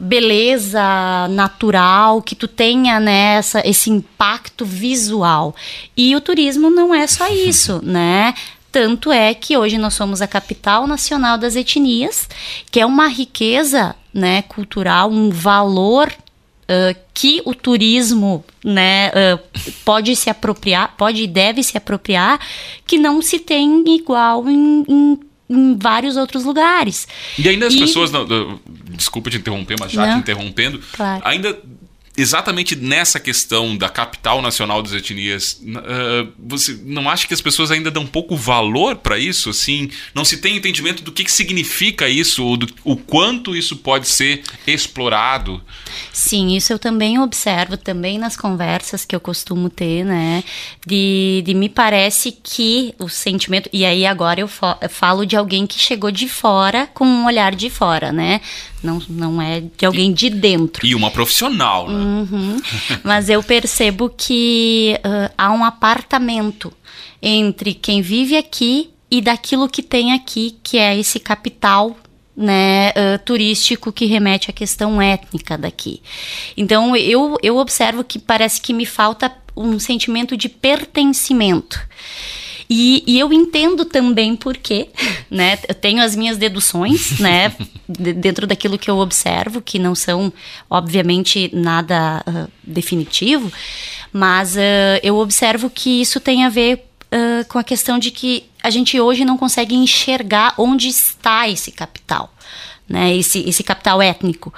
D: beleza natural, que tu tenha né, essa, esse impacto visual. E o turismo não é só isso, né? Tanto é que hoje nós somos a capital nacional das etnias, que é uma riqueza né, cultural, um valor uh, que o turismo né, uh, pode se apropriar, pode e deve se apropriar, que não se tem igual em, em, em vários outros lugares.
C: E ainda as
D: E-
C: pessoas. Não, desculpa te interromper, mas já
D: Não.
C: te interrompendo.
D: Claro.
C: Ainda. Exatamente nessa questão da capital nacional das etnias, ah, você não acha que as pessoas ainda dão pouco valor para isso? Assim, não se tem entendimento do que, que significa isso, ou do, o quanto isso pode ser explorado.
D: Sim, isso eu também observo, também nas conversas que eu costumo ter, né? De, de me parece que o sentimento. E aí agora eu falo de alguém que chegou de fora com um olhar de fora, né? Não, não é de alguém de dentro.
C: E uma profissional, né?
D: Uhum. Mas eu percebo que ah, há um apartamento entre quem vive aqui e daquilo que tem aqui, que é esse capital né, ah, turístico que remete à questão étnica daqui. Então eu, eu observo que parece que me falta um sentimento de pertencimento. E, e eu entendo também por quê, né? Eu tenho as minhas deduções, né? de- dentro daquilo que eu observo, que não são, obviamente, nada ah, definitivo, mas ah, eu observo que isso tem a ver ah, com a questão de que a gente hoje não consegue enxergar onde está esse capital, né? Esse, esse capital étnico.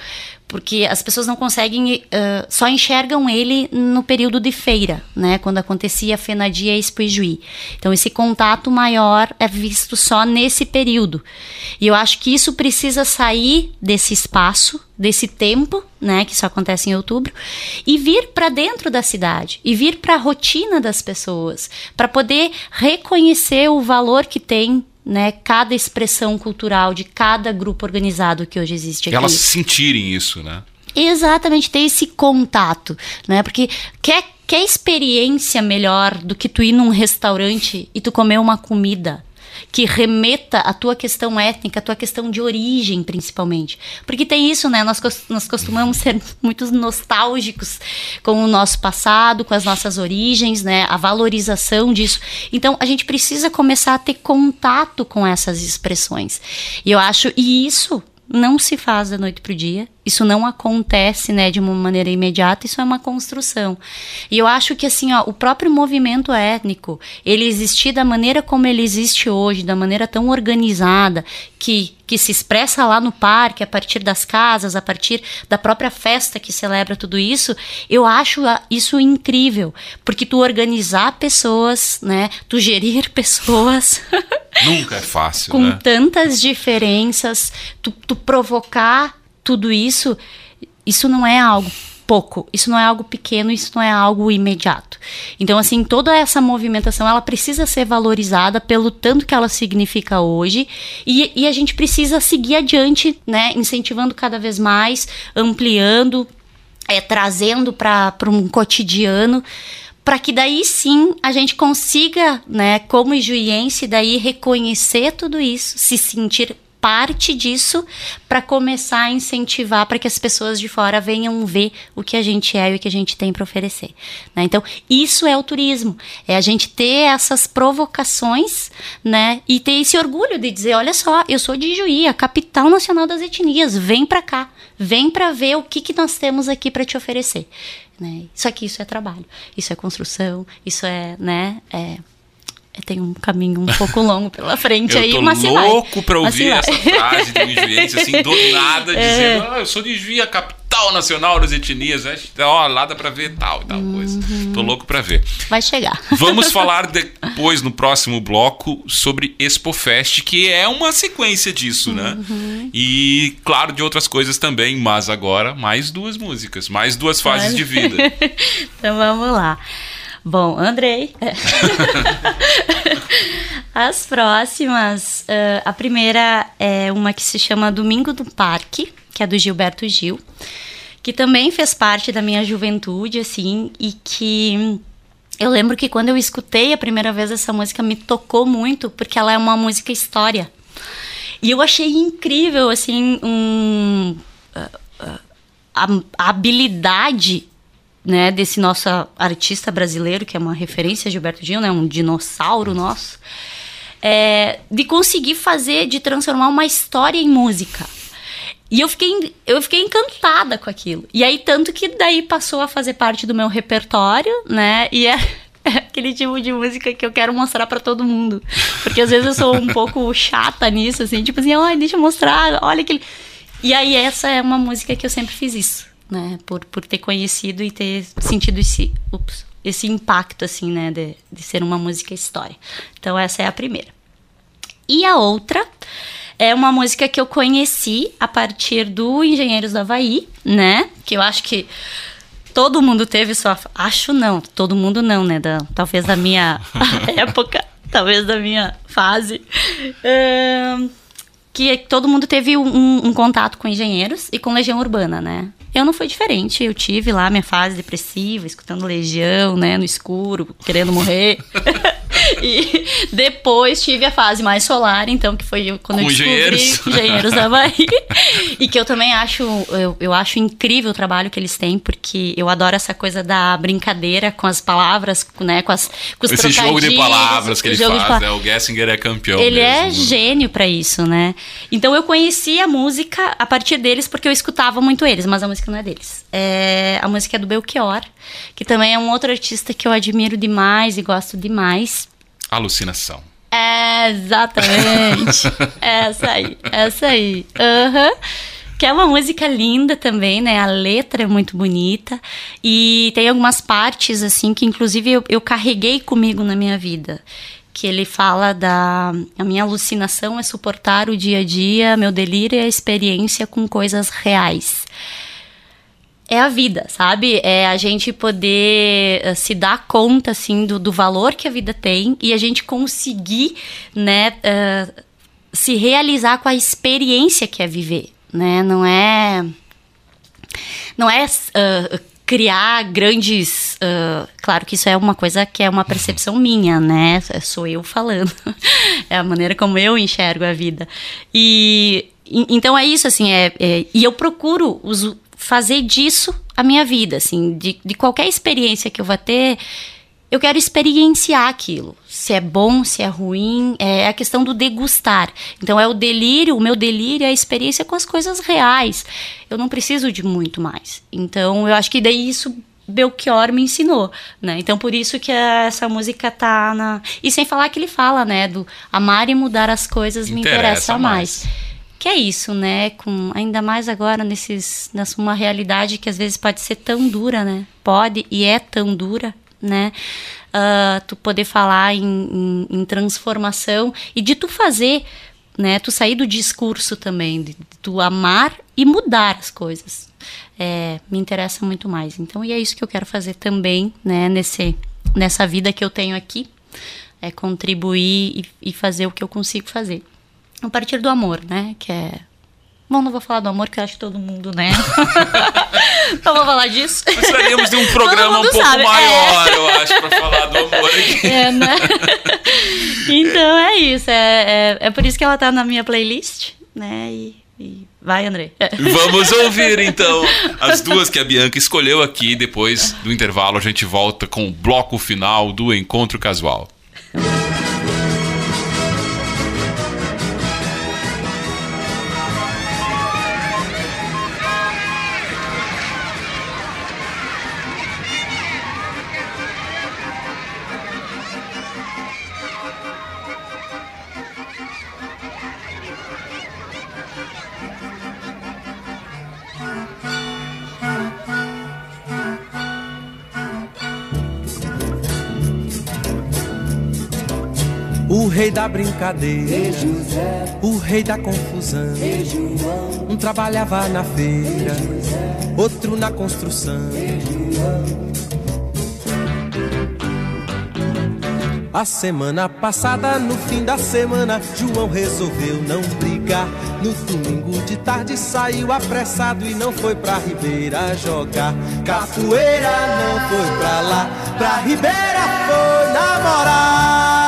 D: Porque as pessoas não conseguem, ah, só enxergam ele no período de feira, né? Quando acontecia a Fenadia e Expo Ijuí. Então, esse contato maior é visto só nesse período. E eu acho que isso precisa sair desse espaço, desse tempo, né? Que só acontece em outubro, e vir para dentro da cidade, e vir para a rotina das pessoas, para poder reconhecer o valor que tem né, cada expressão cultural de cada grupo organizado que hoje existe aqui.
C: Elas sentirem isso, né?
D: Exatamente, ter esse contato, né? Porque quer, quer experiência melhor do que tu ir num restaurante e tu comer uma comida que remeta à tua questão étnica, à tua questão de origem, principalmente. Porque tem isso, né? Nós, nós costumamos ser muito nostálgicos com o nosso passado, com as nossas origens, né? A valorização disso. Então, a gente precisa começar a ter contato com essas expressões. E eu acho, e isso não se faz da noite pro dia. Isso não acontece, né, de uma maneira imediata, isso é uma construção. E eu acho que assim, ó, o próprio movimento étnico, ele existir da maneira como ele existe hoje, da maneira tão organizada, que que se expressa lá no parque, a partir das casas, a partir da própria festa que celebra tudo isso, eu acho a- isso incrível, porque tu organizar pessoas, né, tu gerir pessoas
C: Nunca é fácil,
D: com
C: né?
D: tantas diferenças, tu, tu provocar tudo isso, isso não é algo pouco, isso não é algo pequeno, isso não é algo imediato. Então, assim, toda essa movimentação, ela precisa ser valorizada pelo tanto que ela significa hoje e, e a gente precisa seguir adiante, né, incentivando cada vez mais, ampliando, é, trazendo para um cotidiano para que daí sim a gente consiga, né, como ijuiense, daí reconhecer tudo isso, se sentir parte disso para começar a incentivar para que as pessoas de fora venham ver o que a gente é e o que a gente tem para oferecer. né? Então, isso é o turismo. É a gente ter essas provocações, né? E ter esse orgulho de dizer, olha só, eu sou de Juí, a capital nacional das etnias, vem para cá, vem para ver o que, que nós temos aqui para te oferecer. Né? Isso aqui, isso é trabalho, isso é construção, isso é, né? É- tem um caminho um pouco longo pela frente
C: Eu
D: aí,
C: tô
D: mas
C: louco pra
D: Mas se
C: ouvir essa frase de um juiense, assim, do nada,
D: É.
C: dizendo, ah, eu sou de Juí, a capital nacional das etnias, né? ó, lá dá pra ver tal e tal coisa.
D: Uhum.
C: Tô louco pra ver.
D: Vai chegar.
C: Vamos falar depois, no próximo bloco, sobre ExpoFest, que é uma sequência disso, né?
D: Uhum.
C: E, claro, de outras coisas também, mas agora mais duas músicas, mais duas fases
D: Mais-
C: de vida.
D: Então vamos lá. Bom, Andrei. As próximas. eh, a primeira é uma que se chama Domingo do Parque, que é do Gilberto Gil, que também fez parte da minha juventude, assim, e que. Eu lembro que quando eu escutei a primeira vez essa música me tocou muito, porque ela é uma música história. E eu achei incrível, assim, um, a, a habilidade né, desse nosso artista brasileiro, que é uma referência, Gilberto Gil, né, um dinossauro nosso, é, de conseguir fazer, de transformar uma história em música. E eu fiquei, eu fiquei encantada com aquilo. E aí, tanto que daí passou a fazer parte do meu repertório, né? E é, é aquele tipo de música que eu quero mostrar pra todo mundo. Porque às vezes eu sou um pouco chata nisso, assim, tipo assim, ai, deixa eu mostrar, olha aquele. E aí, essa é uma música que eu sempre fiz isso, né? Por, por ter conhecido e ter sentido esse, ups, esse impacto, assim, né? De, de ser uma música história. Então, essa é a primeira. E a outra é uma música que eu conheci a partir do Engenheiros do Havaí, né? Que eu acho que todo mundo teve sua. Acho não, todo mundo não, né? Da, talvez da minha época, talvez da minha fase. Que todo mundo teve um- um contato com engenheiros e com Legião Urbana, né? Eu não fui diferente, eu tive lá minha fase depressiva, escutando Legião, né, no escuro, querendo morrer. e depois tive a fase mais solar, então, que foi quando
C: Com
D: eu descobri
C: engenheiros.
D: Engenheiros da Bahia. e que eu também acho, eu, eu acho incrível o trabalho que eles têm, porque eu adoro essa coisa da brincadeira com as palavras, né, com, as, com os
C: Esse jogo de palavras que ele faz,
D: pa-
C: né? O Gessinger é campeão
D: ele é
C: mesmo.
D: gênio pra isso, né? Então eu conheci a música a partir deles porque eu escutava muito eles, mas a música não é deles. É, a música é do Belchior, que também é um outro artista que eu admiro demais e gosto demais.
C: Alucinação.
D: É, exatamente. essa aí, essa aí. Aham. Que é uma música linda também, né? A letra é muito bonita. E tem algumas partes, assim, que inclusive eu, eu carreguei comigo na minha vida. Que ele fala da. A minha alucinação é suportar o dia a dia, meu delírio é a experiência com coisas reais é a vida, sabe? É a gente poder eh, se dar conta, assim, do, do valor que a vida tem e a gente conseguir, né, eh, se realizar com a experiência que é viver, né? Não é... Não é ah, criar grandes... ah, claro que isso é uma coisa que é uma percepção minha, né? Sou eu falando. é a maneira como eu enxergo a vida. E... Então é isso, assim, é, é- e eu procuro usu- fazer disso a minha vida, assim, de, de qualquer experiência que eu vá ter, eu quero experienciar aquilo. Se é bom, se é ruim, é a questão do degustar. Então é o delírio, o meu delírio é a experiência com as coisas reais. Eu não preciso de muito mais. Então eu acho que daí isso Belchior me ensinou, né? Então por isso que essa música tá na e sem falar que ele fala, né, do amar e mudar as coisas me
C: Interessa
D: interessa
C: mais.
D: mais. Que é isso, né? Com ainda mais agora nesses nessa uma realidade que às vezes pode ser tão dura, né? Pode e é tão dura, né? Ah, tu poder falar em, em- em transformação e de tu fazer, né? Tu sair do discurso também, de tu amar e mudar as coisas. É, me interessa muito mais. Então, e é isso que eu quero fazer também, né? Nesse, nessa vida que eu tenho aqui, é contribuir e, e fazer o que eu consigo fazer. A partir do amor, né? Que é Bom, não vou falar do amor, que eu acho que todo mundo, né? não vou falar disso.
C: Precisaríamos de um programa um pouco
D: sabe, é.
C: maior, eu acho, pra falar do amor aqui.
D: É, né? então é isso. É, é, é por isso que ela tá na minha playlist, né? E, e vai, André.
C: Vamos ouvir então as duas que a Bianca escolheu aqui. Depois do intervalo, a gente volta com o bloco final do Encontro Casual.
E: Rei da brincadeira, o rei da confusão. Um trabalhava na feira, outro na construção. A semana passada, no fim da semana, João resolveu não brigar. No domingo de tarde saiu apressado e não foi pra Ribeira jogar. Capoeira não foi pra lá, pra Ribeira foi namorar.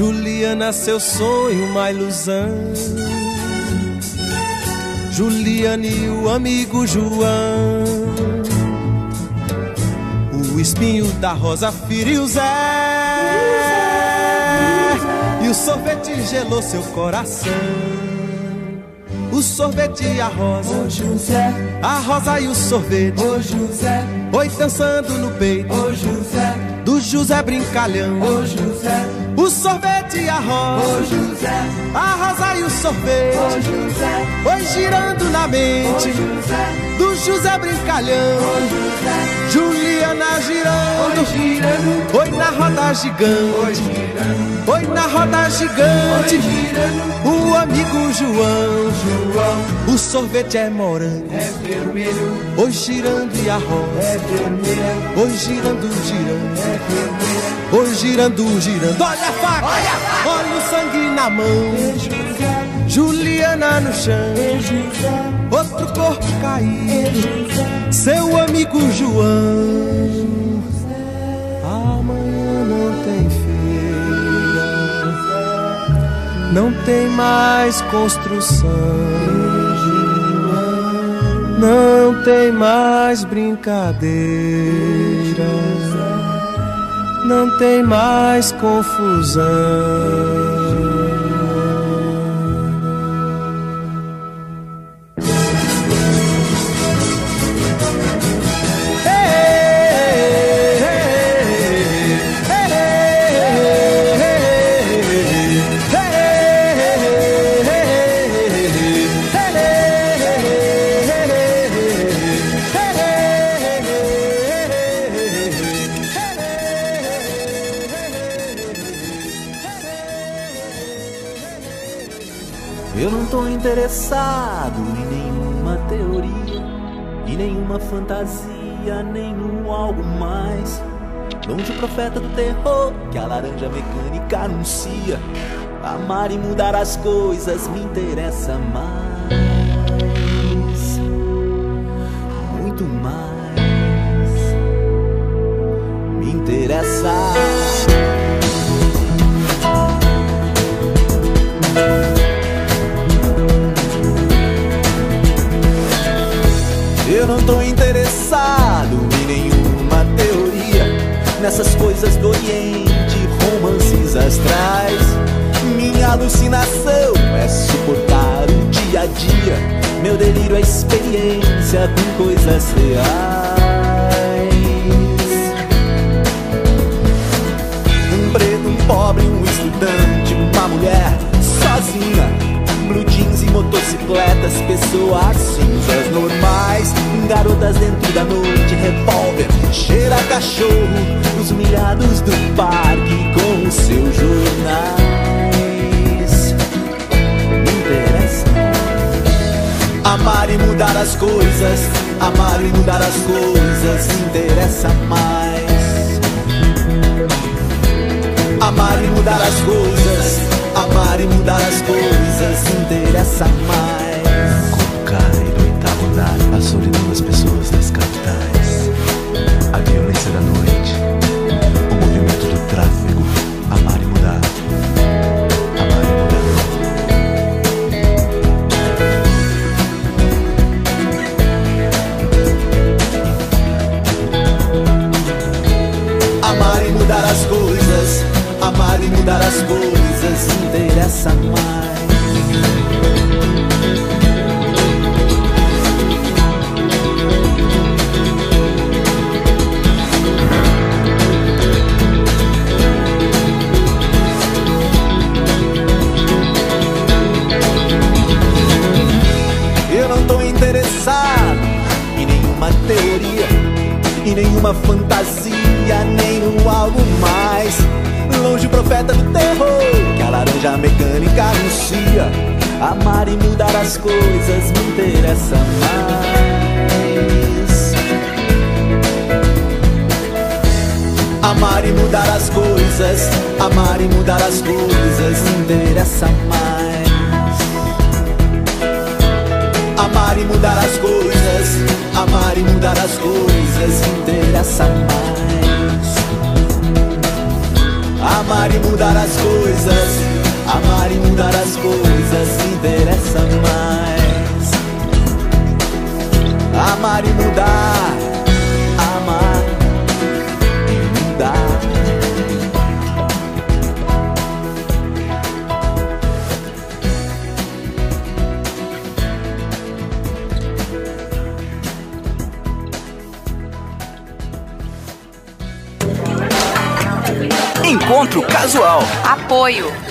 E: Juliana, seu sonho, uma ilusão. Juliana e o amigo João. O espinho da rosa feriu Zé. E o sorvete gelou seu coração. O sorvete e a rosa.
F: Ô José,
E: A rosa e o sorvete.
F: ô José,
E: Oi dançando no peito
F: ô José,
E: do José Brincalhão.
F: ô José,
E: O sorvete e a
F: ô
E: rosa.
F: José,
E: A rosa e o
F: ô
E: sorvete.
F: José,
E: Oi girando na
F: ô
E: mente
F: José,
E: do José Brincalhão.
F: ô José,
E: Juliana
F: oi
E: girando.
F: girando,
E: Oi na roda
F: oi
E: gigante.
F: girando,
E: Oi na roda
F: oi
E: gigante.
F: girando,
E: O amigo João.
F: João,
E: O sorvete é morango.
F: é vermelho,
E: Oi girando e a
F: é
E: rosa.
F: vermelha,
E: Oi girando, girando.
F: é vermelha,
E: Oi girando, girando. Olha a faca. Olha o sangue na mão. Juliana no chão. Outro corpo caído. Seu amigo João. Amanhã não tem feira. Não tem mais construção. Não tem mais brincadeira. Não tem mais confusão.
G: Terror que a laranja mecânica anuncia. Amar e mudar as coisas me interessa mais. Muito mais. Me interessa. Com coisas reais. Um preto, um pobre, um estudante, uma mulher sozinha. Blue jeans e motocicletas, pessoas cinzas normais. Garotas dentro da noite, revólver, cheira cachorro. Os milhados do parque com os seus jornais Amar e mudar as coisas Amar e mudar as coisas interessa mais Amar e mudar as coisas Amar e mudar as coisas interessa mais.
H: Cai do oitavo a solidão das pessoas das capitais. A violência da noite, o movimento do tráfego. Amar e mudar
G: as coisas interessa mais.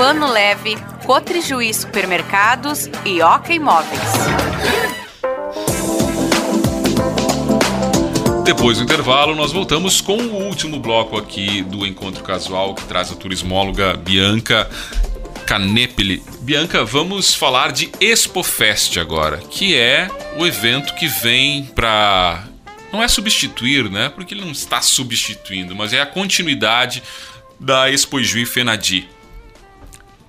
B: Pano Leve, Cotrijuí Supermercados e Oca Imóveis.
C: Depois do intervalo, nós voltamos com o último bloco aqui do Encontro Casual, que traz a turismóloga Bianca Canepeli. Bianca, vamos falar de ExpoFest agora, que é o evento que vem para não é substituir, né? Porque ele não está substituindo, mas é a continuidade da Expo Juí Fenadi.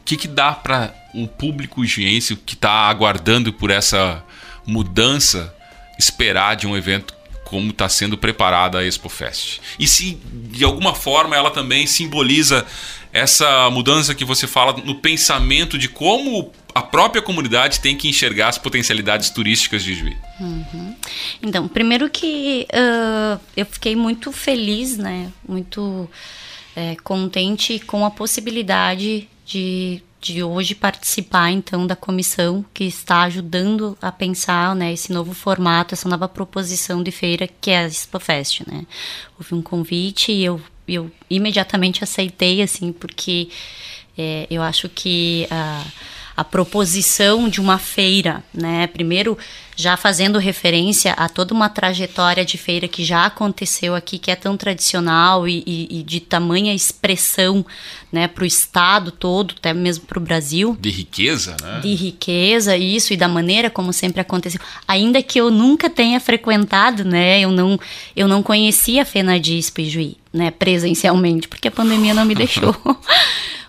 C: Que, que dá para o público juiense que está aguardando por essa mudança esperar de um evento como está sendo preparada a Expo Fest? E se de alguma forma ela também simboliza essa mudança que você fala no pensamento de como a própria comunidade tem que enxergar as potencialidades turísticas de Juí.
D: Uhum. Então, primeiro que uh, eu fiquei muito feliz, né? Muito é, contente com a possibilidade de, de hoje participar, então, da comissão que está ajudando a pensar né, esse novo formato, essa nova proposição de feira que é a ExpoFest, né? Houve um convite e eu, eu imediatamente aceitei, assim, porque é, eu acho que a a proposição de uma feira, né? Primeiro, já fazendo referência a toda uma trajetória de feira que já aconteceu aqui, que é tão tradicional e, e, e de tamanha expressão, né, para o estado todo, até mesmo para o Brasil
C: De riqueza, né?
D: de riqueza, isso, e da maneira como sempre aconteceu. Ainda que eu nunca tenha frequentado, né? Eu não, eu não conhecia a Fenadispo e Juí, né? Presencialmente, porque a pandemia não me deixou.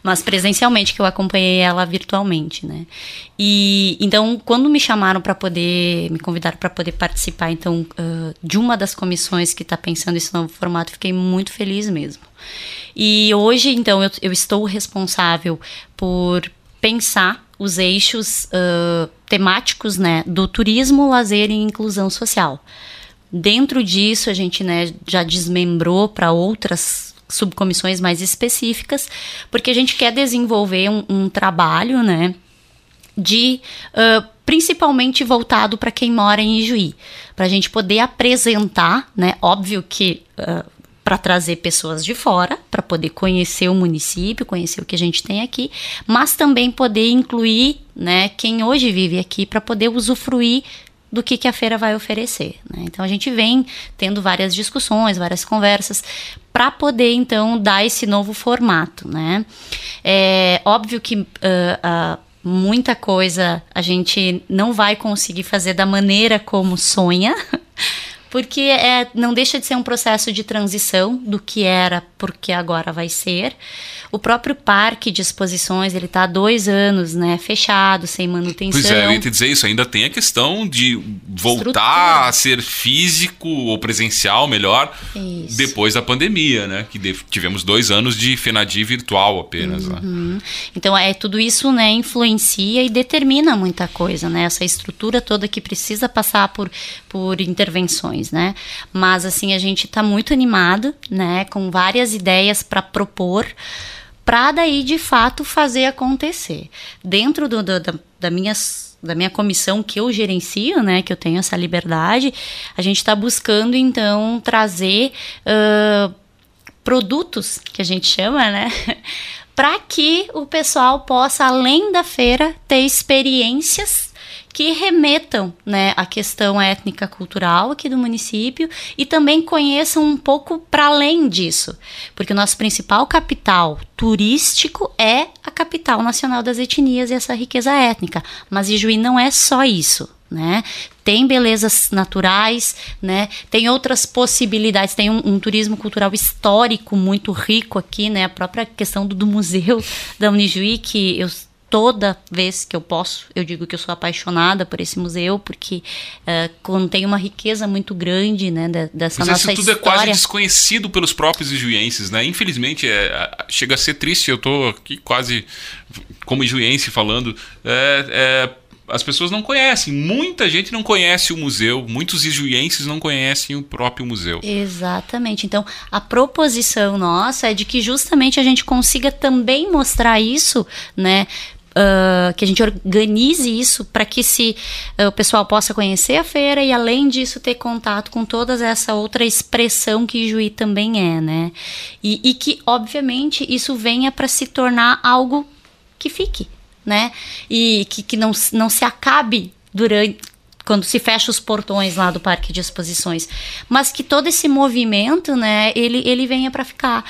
D: Mas presencialmente, que eu acompanhei ela virtualmente, né? E então, quando me chamaram para poder, me convidaram para poder participar, então, ah, de uma das comissões que está pensando esse novo formato, fiquei muito feliz mesmo. E hoje, então, eu, eu estou responsável por pensar os eixos ah, temáticos né, do turismo, lazer e inclusão social. Dentro disso, a gente né, já desmembrou para outras subcomissões mais específicas, porque a gente quer desenvolver um, um trabalho, né? de ah, principalmente voltado para quem mora em Ijuí, para a gente poder apresentar, né? Óbvio que para trazer pessoas de fora, para poder conhecer o município, conhecer o que a gente tem aqui, mas também poder incluir, né? Quem hoje vive aqui para poder usufruir do que, que a feira vai oferecer. né? Então a gente vem tendo várias discussões, várias conversas para poder então dar esse novo formato, né? É óbvio que ah, ah, muita coisa a gente não vai conseguir fazer da maneira como sonha. Porque é, não deixa de ser um processo de transição do que era porque agora vai ser. O próprio parque de exposições, ele está há dois anos, né, fechado, sem manutenção.
C: Pois é, eu ia te dizer isso. Ainda tem a questão de voltar
D: Estrutura.
C: a ser físico ou presencial, melhor,
D: Isso.
C: depois da pandemia, né? Que tivemos dois anos de FENADI virtual apenas, né?
D: Uhum. Então, é tudo isso, né, influencia e determina muita coisa, né? Essa estrutura toda que precisa passar por, por intervenções, né? Mas, assim, a gente está muito animado, né, com várias ideias para propor, para daí, de fato, fazer acontecer. Dentro do, do- da, da da minha comissão que eu gerencio, né, que eu tenho essa liberdade, a gente está buscando então trazer ãh, produtos que a gente chama, né? Para que o pessoal possa, além da feira, ter experiências que remetam né, à questão étnica cultural aqui do município e também conheçam um pouco para além disso. Porque o nosso principal capital turístico é a capital nacional das etnias e essa riqueza étnica. Mas Ijuí não é só isso né? Tem belezas naturais, né? Tem outras possibilidades, tem um, um turismo cultural histórico muito rico aqui, né? A própria questão do, do museu da Unijuí, que eu toda vez que eu posso, eu digo que eu sou apaixonada por esse museu, porque eh, contém uma riqueza muito grande, né? da- dessa
C: Mas
D: nossa
C: isso tudo é
D: história.
C: quase desconhecido pelos próprios ijuienses, né? Infelizmente, é, chega a ser triste. Eu tô aqui quase como ijuiense falando. É, é, as pessoas não conhecem. Muita gente não conhece o museu. Muitos ijuienses não conhecem o próprio museu.
D: Exatamente. Então, a proposição nossa é de que justamente a gente consiga também mostrar isso, né? Ah, que a gente organize isso para que se ah, o pessoal possa conhecer a feira e além disso ter contato com toda essa outra expressão que Juí também é, né? E, e que obviamente isso venha para se tornar algo que fique, né? E que, que não, não se acabe durante quando se fecha os portões lá do parque de exposições, mas que todo esse movimento, né, ele, ele venha para ficar.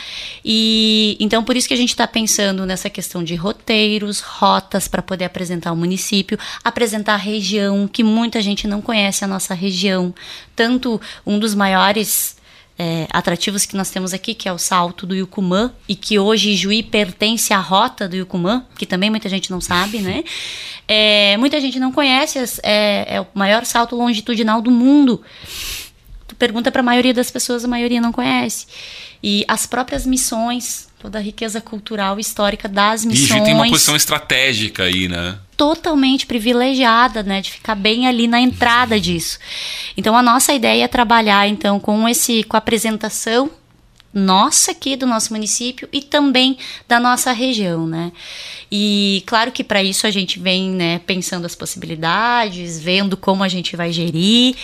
D: E então por isso que a gente está pensando nessa questão de roteiros, rotas para poder apresentar o município, apresentar a região, que muita gente não conhece a nossa região, tanto um dos maiores é, atrativos que nós temos aqui, que é o Salto do Yucumã, e que hoje Juí pertence à rota do Yucumã, que também muita gente não sabe, né? É, muita gente não conhece, é, é o maior salto longitudinal do mundo. Tu pergunta para a maioria das pessoas, a maioria não conhece. E as próprias missões, toda a riqueza cultural e histórica das
C: E
D: missões
C: Ijuí tem uma posição estratégica aí, né?
D: Totalmente privilegiada, né, de ficar bem ali na entrada disso. Então a nossa ideia é trabalhar então com esse com a apresentação nossa aqui do nosso município e também da nossa região, né? E claro que para isso a gente vem, né, pensando as possibilidades, vendo como a gente vai gerir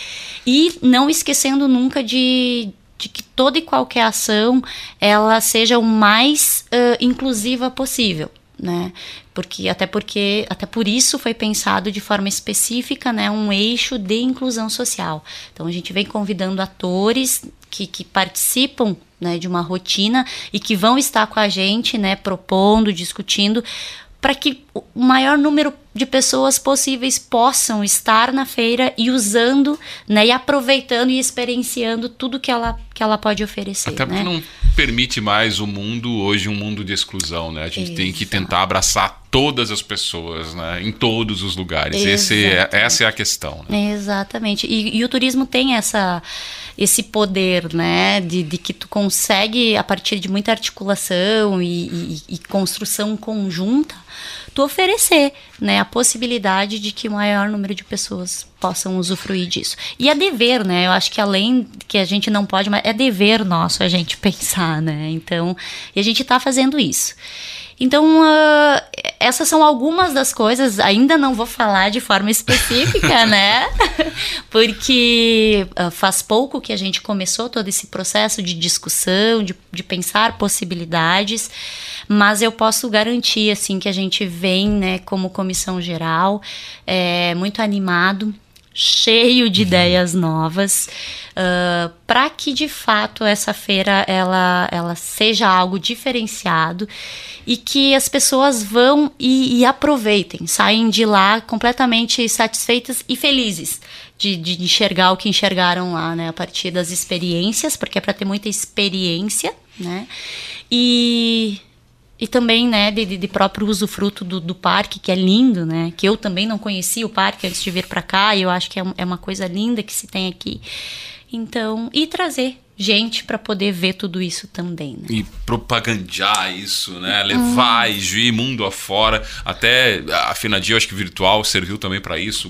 D: e não esquecendo nunca de de que toda e qualquer ação ela seja o mais ãh, inclusiva possível né? Porque até porque até por isso foi pensado de forma específica, né, um eixo de inclusão social. Então a gente vem convidando atores que, que participam né, de uma rotina e que vão estar com a gente, né, propondo, discutindo, para que o maior número de pessoas possíveis possam estar na feira e usando, né, e aproveitando e experienciando tudo que ela, que ela pode oferecer.
C: Até porque
D: né?
C: não permite mais o mundo hoje um mundo de exclusão, né? A gente tem que
D: Exato.
C: tentar abraçar todas as pessoas, né? Em todos os lugares. Esse é- essa é a questão. Né?
D: Exatamente. E, e o turismo tem essa, esse poder, né? De, de que tu consegue, a partir de muita articulação e, e- e construção conjunta, tu oferecer né, a possibilidade de que o maior número de pessoas possam usufruir disso. E é dever, né? Eu acho que além que a gente não pode, mas é dever nosso a gente pensar, né? Então, e a gente está fazendo isso. Então, ah, essas são algumas das coisas, ainda não vou falar de forma específica, né? Porque ah, faz pouco que a gente começou todo esse processo de discussão, de, de pensar possibilidades, mas eu posso garantir, assim, que a gente vem, né, como comissão geral, é, muito animado, cheio de ideias novas, para que de fato essa feira ela, ela seja algo diferenciado e que as pessoas vão e, e aproveitem, saem de lá completamente satisfeitas e felizes de, de enxergar o que enxergaram lá, né, a partir das experiências, porque é para ter muita experiência, né, e e também, né, de, de- próprio usufruto do, do parque, que é lindo, né? Que eu também não conhecia o parque antes de vir para cá, e eu acho que é, é uma coisa linda que se tem aqui. Então, e trazer gente para poder ver tudo isso também, né?
C: E propagandear isso, né? Levar e Ijuí mundo afora. Até a Finadia, acho que virtual serviu também para isso.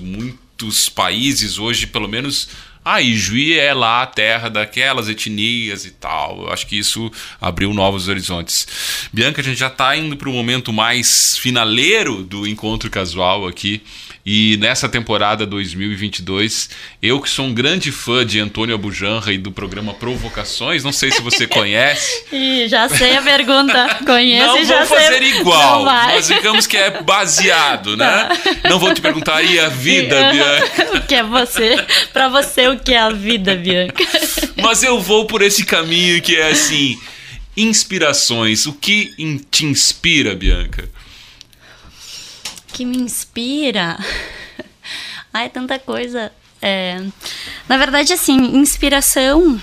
C: Muitos países hoje, pelo menos. Ah, Ijuí é lá a terra daquelas etnias e tal. Eu acho que isso abriu novos horizontes. Bianca, a gente já está indo para o momento mais finaleiro do encontro casual aqui. E nessa temporada 2022, eu que sou um grande fã de Antônio Abujanra e do programa Provocações, não sei se você conhece.
D: Ih, já sei a pergunta. Conheço
C: Não
D: já
C: vou
D: sei.
C: fazer igual,
D: Não vai.
C: mas digamos que é baseado, né? Não vou te perguntar e a vida, Bianca.
D: o que é você? Pra você, o que é a vida, Bianca?
C: Mas eu vou por esse caminho que é assim, inspirações. O que te inspira, Bianca?
D: Que me inspira. Ai, tanta coisa. É, Na verdade, assim, inspiração.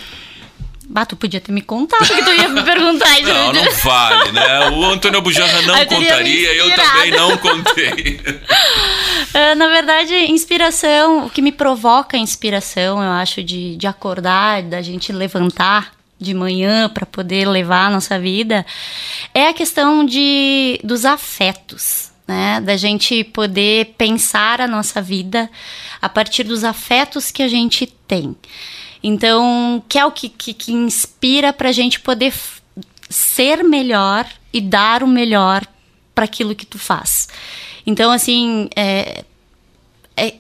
D: Bah, tu podia ter me contado que tu ia me perguntar. gente.
C: Não, não vale, né? O Antônio Abujanra não
D: Eu
C: contaria, eu também não contei.
D: É, na verdade, inspiração, o que me provoca inspiração, eu acho, de, de acordar, da gente levantar de manhã para poder levar a nossa vida, é a questão de, dos afetos. Né, da gente poder pensar a nossa vida a partir dos afetos que a gente tem. Então, que é o que, que, que inspira para a gente poder ser melhor e dar o melhor para aquilo que tu faz. Então, assim, é, é,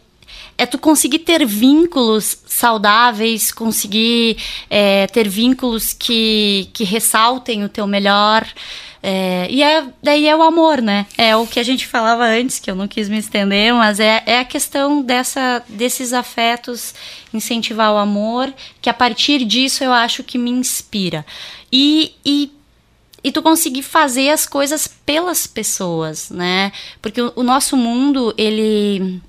D: é tu conseguir ter vínculos saudáveis, conseguir é, ter vínculos que, que ressaltem o teu melhor. É, e é, daí é o amor, né? É o que a gente falava antes, que eu não quis me estender, mas é, é a questão dessa, desses afetos, incentivar o amor, que a partir disso eu acho que me inspira. E, e e tu conseguir fazer as coisas pelas pessoas, né? Porque o, o nosso mundo, ele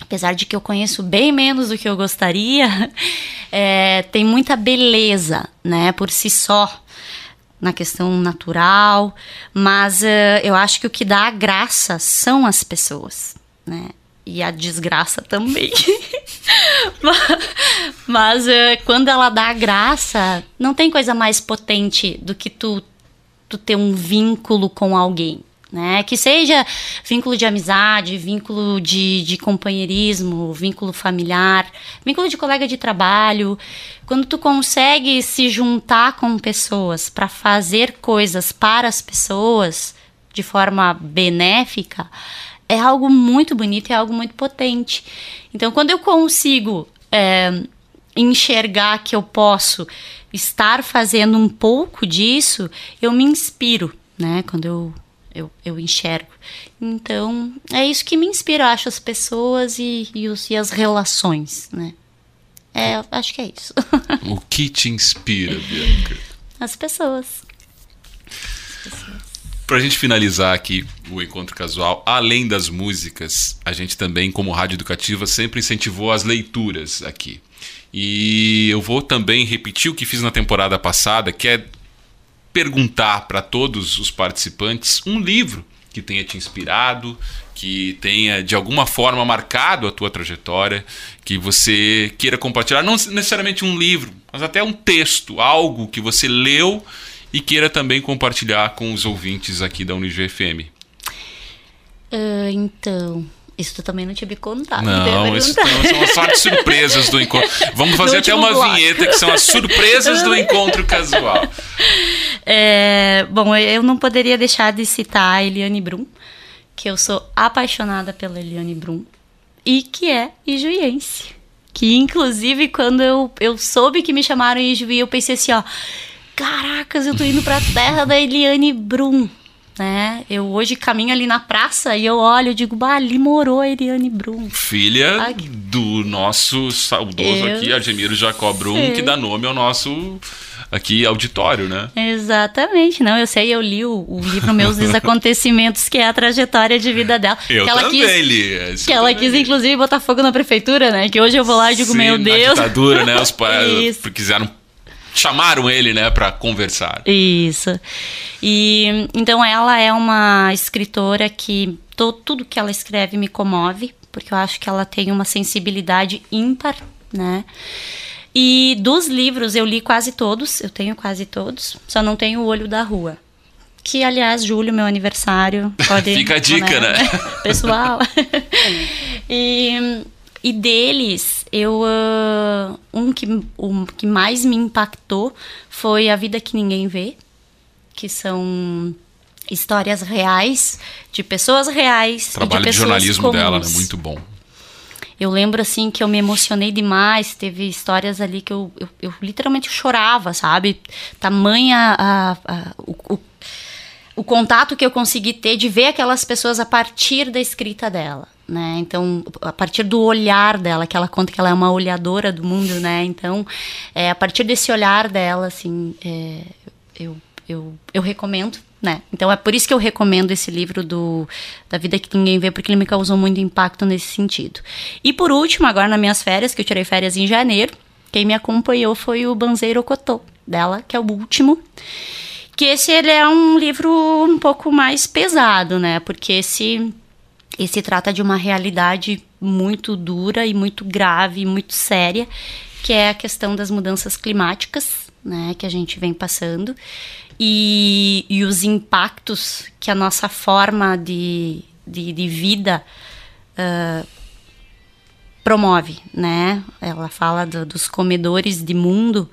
D: apesar de que eu conheço bem menos do que eu gostaria, é, tem muita beleza, né, por si só, na questão natural, mas eh, eu acho que o que dá a graça são as pessoas, né, e a desgraça também. mas mas, eh, quando ela dá a graça, não tem coisa mais potente do que tu, tu ter um vínculo com alguém, né? Que seja vínculo de amizade, vínculo de, de companheirismo, vínculo familiar, vínculo de colega de trabalho. Quando tu consegue se juntar com pessoas para fazer coisas para as pessoas de forma benéfica, é algo muito bonito, é algo muito potente. Então, quando eu consigo é, enxergar que eu posso estar fazendo um pouco disso, eu me inspiro, né? Quando eu Eu, eu enxergo. Então, é isso que me inspira, eu acho, as pessoas e, e, os, e as relações, né? É, acho que é isso.
C: O que te inspira, Bianca?
D: As pessoas.
C: Pra gente finalizar aqui o encontro casual, além das músicas, a gente também, como rádio educativa, sempre incentivou as leituras aqui. E eu vou também repetir o que fiz na temporada passada, que é perguntar para todos os participantes um livro que tenha te inspirado, que tenha de alguma forma marcado a tua trajetória, que você queira compartilhar, não necessariamente um livro, mas até um texto, algo que você leu e queira também compartilhar com os ouvintes aqui da Unijo FM.
D: Ah, então, isso tu também não tinha me contado.
C: Não, isso são as sortes surpresas do encontro. Vamos fazer até uma
D: bloco.
C: vinheta que são as surpresas do encontro casual.
D: É, bom, eu não poderia deixar de citar a Eliane Brum, que eu sou apaixonada pela Eliane Brum, e que é ijuiense. Que, inclusive, quando eu, eu soube que me chamaram em Ijuí, eu pensei assim, ó... Caracas, eu tô indo pra terra da Eliane Brum, né? Eu hoje caminho ali na praça e eu olho e digo, bah, ali morou a Eliane Brum.
C: Filha
D: Ai.
C: do nosso saudoso
D: Eu
C: aqui, Argemiro Jacob Brum,
D: sei.
C: que dá nome ao nosso aqui auditório, né?
D: Exatamente, não, eu sei, eu li o, o livro Meus Desacontecimentos, que é a trajetória de vida dela.
C: Eu
D: que ela
C: também
D: quis,
C: li. isso
D: Que ela quis,
C: li.
D: inclusive, botar fogo na prefeitura, né? Que hoje eu vou lá e digo,
C: Sim,
D: meu
C: na
D: Deus.
C: ditadura, né? Os pais quiseram chamaram ele, né, para conversar.
D: Isso. E então ela é uma escritora que to- tudo que ela escreve me comove, porque eu acho que ela tem uma sensibilidade ímpar, né? E dos livros eu li quase todos, eu tenho quase todos, só não tenho o Olho da Rua. Que, aliás, julho, meu aniversário. Pode,
C: Fica a dica, né?
D: Pessoal. e, e deles, eu ah, um que, um que mais me impactou foi A Vida Que Ninguém Vê, que são histórias reais, de pessoas reais. e
C: Trabalho de,
D: de, pessoas
C: jornalismo dela, né?
D: comuns.
C: Muito bom.
D: Eu lembro, assim, que eu me emocionei demais. Teve histórias ali que eu, eu, eu literalmente chorava, sabe? Tamanha a, a- o, o, o contato que eu consegui ter de ver aquelas pessoas a partir da escrita dela, né? Então, a partir do olhar dela, que ela conta que ela é uma olhadora do mundo, né? Então, é, a partir desse olhar dela, assim, é, eu, eu, eu recomendo, né? Então, é por isso que eu recomendo esse livro do Da Vida Que Ninguém Vê, porque ele me causou muito impacto nesse sentido. E por último, agora nas minhas férias, que eu tirei férias em janeiro, quem me acompanhou foi o Banzeiro Cotô, dela, que é o último que esse ele é um livro um pouco mais pesado, né? Porque esse esse trata de uma realidade muito dura e muito grave, muito séria, que é a questão das mudanças climáticas, né, que a gente vem passando e, e os impactos que a nossa forma de, de, de vida ah, promove, né? Ela fala do- dos comedores de mundo.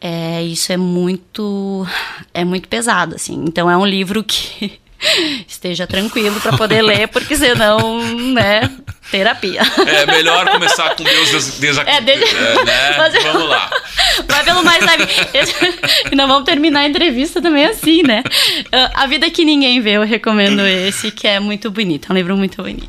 D: É, isso é muito é muito pesado assim. Então é um livro que esteja tranquilo para poder ler, porque senão, né, terapia.
C: É melhor começar com Deus des desac...
D: É,
C: é, né?
D: Mas
C: Vamos lá.
D: Vai pelo mais leve. E não vamos terminar a entrevista também assim, né? Ah, A Vida Que Ninguém Vê, eu recomendo esse, que é muito bonito. É um livro muito bonito.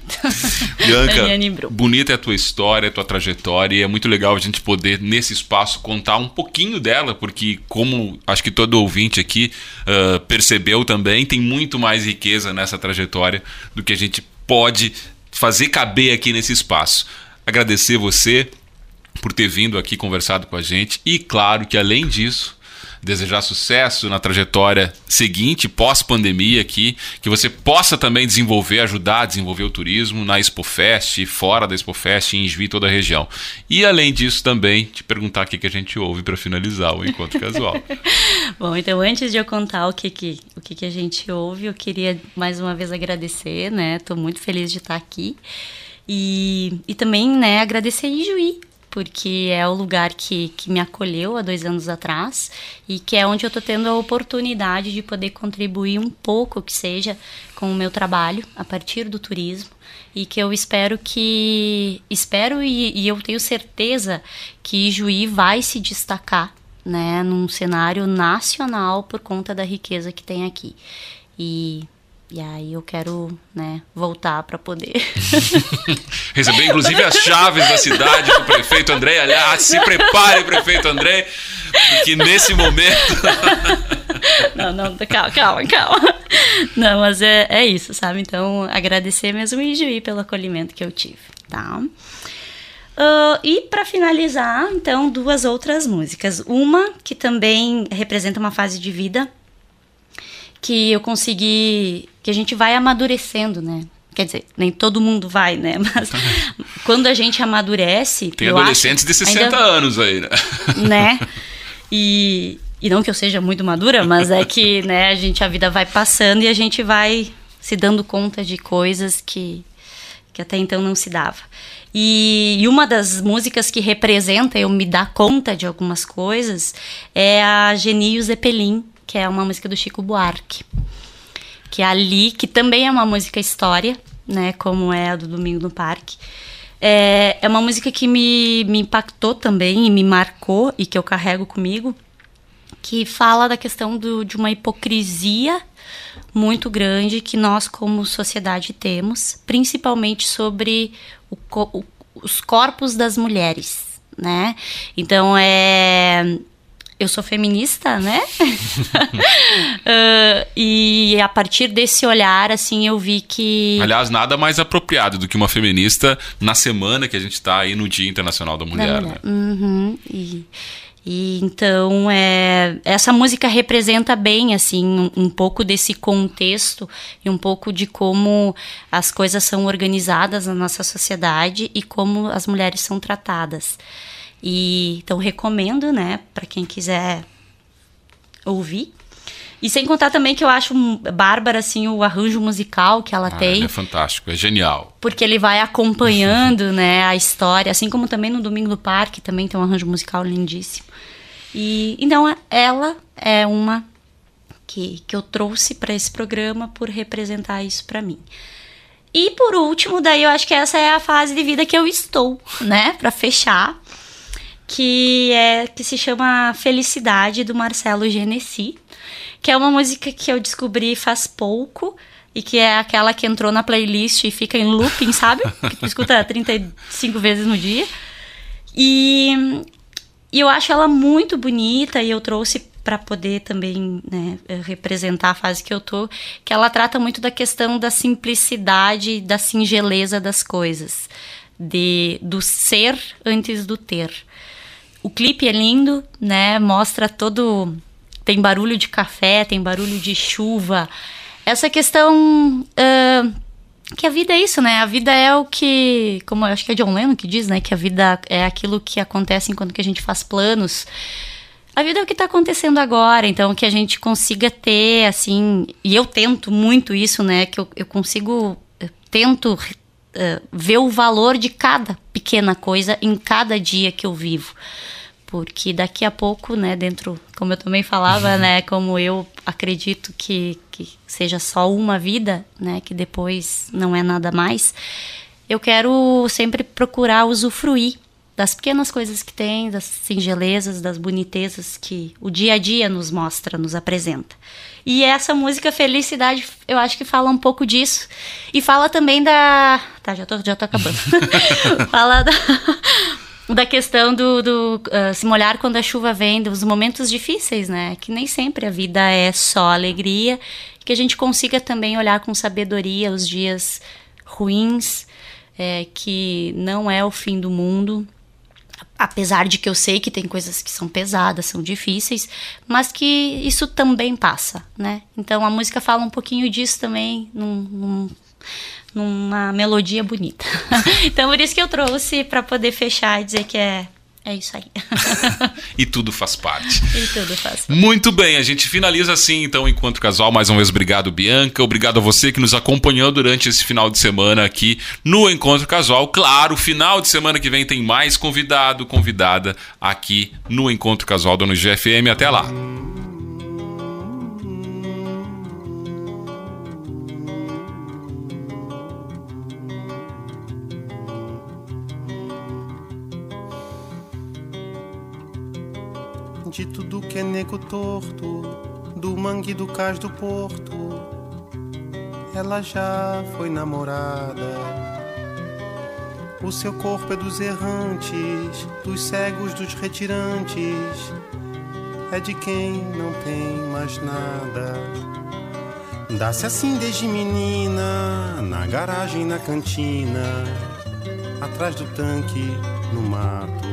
C: Bianca, bonita é a tua história, a tua trajetória, e é muito legal a gente poder, nesse espaço, contar um pouquinho dela, porque, como acho que todo ouvinte aqui ah, percebeu também, tem muito mais riqueza nessa trajetória do que a gente pode fazer caber aqui nesse espaço. Agradecer você por ter vindo aqui conversado com a gente e, claro, que além disso, desejar sucesso na trajetória seguinte, pós-pandemia aqui, que você possa também desenvolver, ajudar a desenvolver o turismo na ExpoFest, fora da ExpoFest, em Juiz, toda a região. E além disso também, te perguntar o que, que a gente ouve para finalizar o encontro casual.
D: Bom, então antes de eu contar o que, que, o que, que a gente ouve, eu queria mais uma vez agradecer, né? Tô muito feliz de estar aqui. E, e também, né, agradecer a Ijuí, porque é o lugar que, que me acolheu há dois anos atrás e que é onde eu tô tendo a oportunidade de poder contribuir um pouco, que seja, com o meu trabalho a partir do turismo e que eu espero que espero e, e eu tenho certeza que Juí vai se destacar né, num cenário nacional por conta da riqueza que tem aqui. E E aí eu quero, né, voltar para poder.
C: Receber, inclusive, as chaves da cidade com o prefeito André. Aliás, se prepare, prefeito André, porque nesse momento.
D: não, não, calma, calma, calma. Não, mas é, é isso, sabe? Então, agradecer mesmo e Juí pelo acolhimento que eu tive, tá? Uh, e para finalizar, então, duas outras músicas. Uma que também representa uma fase de vida que eu consegui. que a gente vai amadurecendo, né? Quer dizer, nem todo mundo vai, né? Mas quando a gente amadurece.
C: Tem adolescentes
D: acho,
C: de 60
D: ainda,
C: anos aí, né?
D: Né? E, e não que eu seja muito madura, mas é que né, a gente a vida vai passando e a gente vai se dando conta de coisas que, que até então não se dava. E, e, uma das músicas que representa eu me dar conta de algumas coisas é a Genio Zeppelin, que é uma música do Chico Buarque. Que é ali, que também é uma música história, né, como é a do Domingo no Parque. É, é uma música que me, me impactou também e me marcou e que eu carrego comigo, que fala da questão do, de uma hipocrisia muito grande que nós como sociedade temos, principalmente sobre o, o, os corpos das mulheres, né? Então é eu sou feminista, né? uh, e a partir desse olhar, assim, eu vi que.
C: Aliás, nada mais apropriado do que uma feminista na semana que a gente está aí no Dia Internacional da Mulher, da mulher.
D: né? Uhum. E, e então é, essa música representa bem assim um, um, pouco desse contexto e um pouco de como as coisas são organizadas na nossa sociedade e como as mulheres são tratadas. E então recomendo, né, para quem quiser ouvir. E sem contar também que eu acho bárbara assim o arranjo musical que ela
C: ah,
D: tem.
C: É fantástico, é genial.
D: Porque ele vai acompanhando, né, a história, assim como também no Domingo do Parque também tem um arranjo musical lindíssimo. E então ela é uma que, que eu trouxe para esse programa por representar isso para mim. E por último, daí eu acho que essa é a fase de vida que eu estou, né, para fechar que é que se chama Felicidade do Marcelo Genesi, que é uma música que eu descobri faz pouco e que é aquela que entrou na playlist e fica em looping, sabe? Que tu escuta 35 vezes no dia. E, e eu acho ela muito bonita e eu trouxe para poder também né, representar a fase que eu tô, que ela trata muito da questão da simplicidade, da singeleza das coisas, de do ser antes do ter. O clipe é lindo, né? Mostra todo. Tem barulho de café, tem barulho de chuva. Essa questão. Uh, que a vida é isso, né? A vida é o que. Como eu acho que é John Lennon que diz, né? Que a vida é aquilo que acontece enquanto que a gente faz planos. A vida é o que está acontecendo agora, então que a gente consiga ter, assim. E eu tento muito isso, né? Que eu, eu consigo. Eu tento uh, ver o valor de cada pequena coisa em cada dia que eu vivo. Porque daqui a pouco, né, dentro, como eu também falava, né, como eu acredito que, que seja só uma vida, né, que depois não é nada mais, eu quero sempre procurar usufruir das pequenas coisas que tem, das singelezas, das bonitezas que o dia a dia nos mostra, nos apresenta. E essa música Felicidade, eu acho que fala um pouco disso. E fala também da. Tá, já tô, já tô acabando. fala da, da questão do, do uh, se molhar quando a chuva vem, dos momentos difíceis, né? Que nem sempre a vida é só alegria. Que a gente consiga também olhar com sabedoria os dias ruins, é, que não é o fim do mundo apesar de que eu sei que tem coisas que são pesadas, são difíceis, mas que isso também passa, né? Então a música fala um pouquinho disso também, num, num, numa melodia bonita. então por isso que eu trouxe para poder fechar e dizer que é é isso aí.
C: e tudo faz parte.
D: E tudo faz parte.
C: Muito bem, a gente finaliza assim, então, enquanto casal. Mais uma vez, obrigado, Bianca. Obrigado a você que nos acompanhou durante esse final de semana aqui no Encontro Casual. Claro, final de semana que vem tem mais convidado, convidada aqui no Encontro Casual do GFM. Até lá.
I: De tudo que é nego torto, do mangue do cais do porto.
J: ela já foi namorada. O seu corpo é dos errantes, dos cegos, dos retirantes. É de quem não tem mais nada. Dá-se assim desde menina, na garagem, na cantina, atrás do tanque, no mato.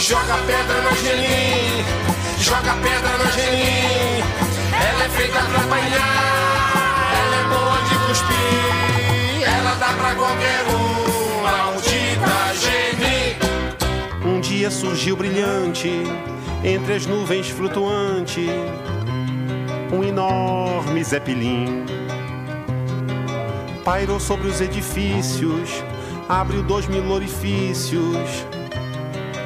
K: Joga pedra na Angelim, joga pedra na Angelim. Ela é feita pra apanhar, ela é boa de cuspir. Ela dá pra qualquer um, maldita Geni.
J: Um dia surgiu brilhante, entre as nuvens flutuante, um enorme zeppelin. Pairou sobre os edifícios, abriu dois mil orifícios,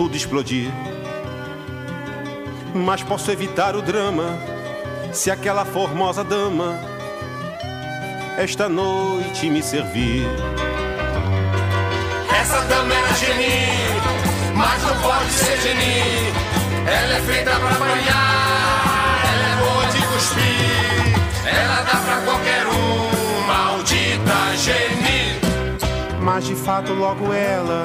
J: tudo explodir. Mas posso evitar o drama se aquela formosa dama esta noite me servir.
K: Essa dama era Geni, mas não pode ser Geni. Ela é feita pra apanhar, ela é boa de cuspir. Ela dá pra qualquer um, maldita Geni.
J: Mas de fato, logo ela,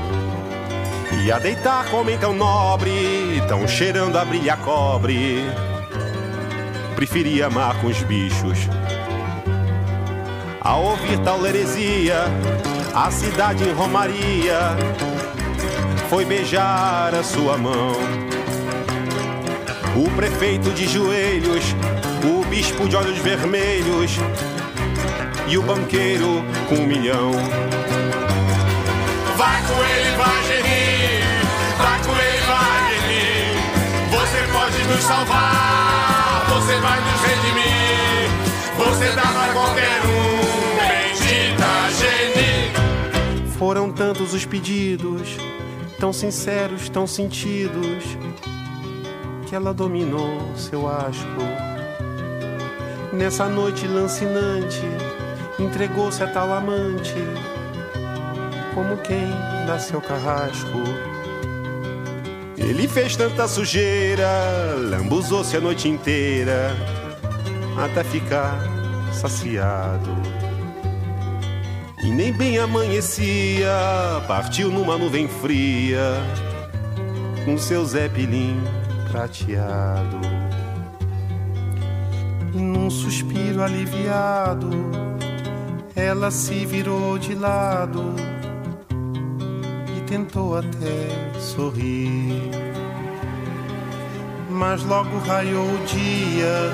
J: E a deitar homem tão nobre, tão cheirando a brilha cobre, preferia amar com os bichos. Ao ouvir tal heresia, a cidade em Romaria foi beijar a sua mão. O prefeito de joelhos, o bispo de olhos vermelhos e o banqueiro com um milhão.
K: Vai com ele, nos salvar, você vai nos redimir. Você dá pra qualquer um, bendita Geni.
J: Foram tantos os pedidos, tão sinceros, tão sentidos, que ela dominou seu asco. Nessa noite lancinante, entregou-se a tal amante, como quem dá seu carrasco. Ele fez tanta sujeira, lambuzou-se a noite inteira, até ficar saciado. E nem bem amanhecia, partiu numa nuvem fria, com seu zeppelin prateado. E num suspiro aliviado, ela se virou de lado tentou até sorrir. Mas logo raiou o dia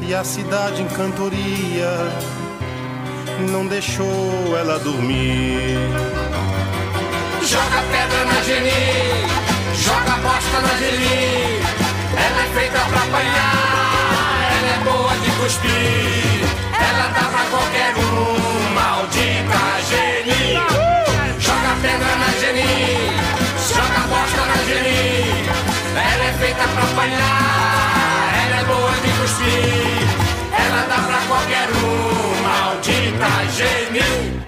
J: e a cidade em cantoria não deixou ela dormir.
K: Joga pedra na Geni, joga bosta na Geni. Ela é feita pra apanhar, ela é boa de cuspir. Ela dá pra qualquer um, maldita Geni. apanhar, ela é boa de cuspir, ela dá pra qualquer um, maldita genil.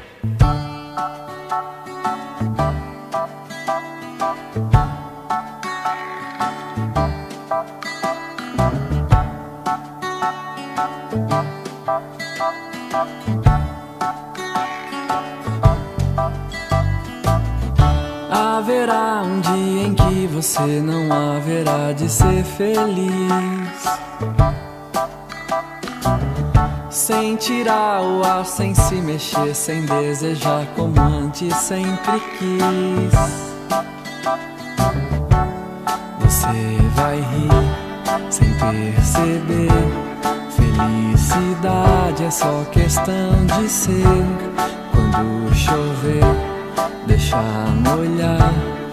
I: Haverá um dia você não haverá de ser feliz. Sem tirar o ar, sem se mexer, sem desejar como antes sempre quis. Você vai rir sem perceber. Felicidade é só questão de ser. Quando chover, deixar molhar.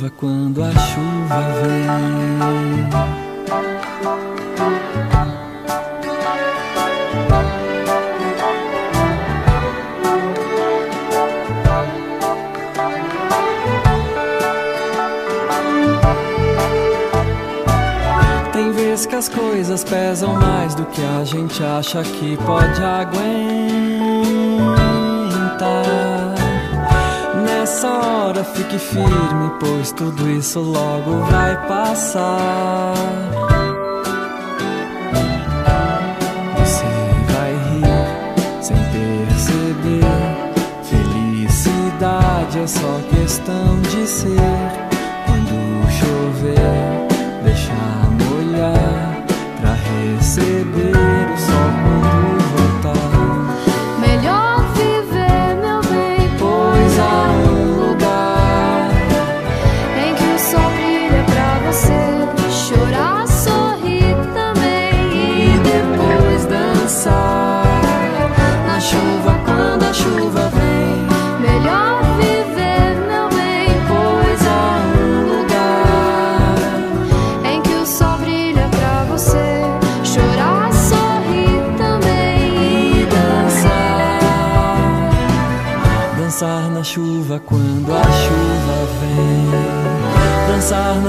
E: Chuva quando a chuva vem.
I: Tem vezes que as coisas pesam mais do que a gente acha que pode aguentar. Fique firme, pois tudo isso logo vai passar. Você vai rir sem perceber. Felicidade é só questão de ser. Quando chover,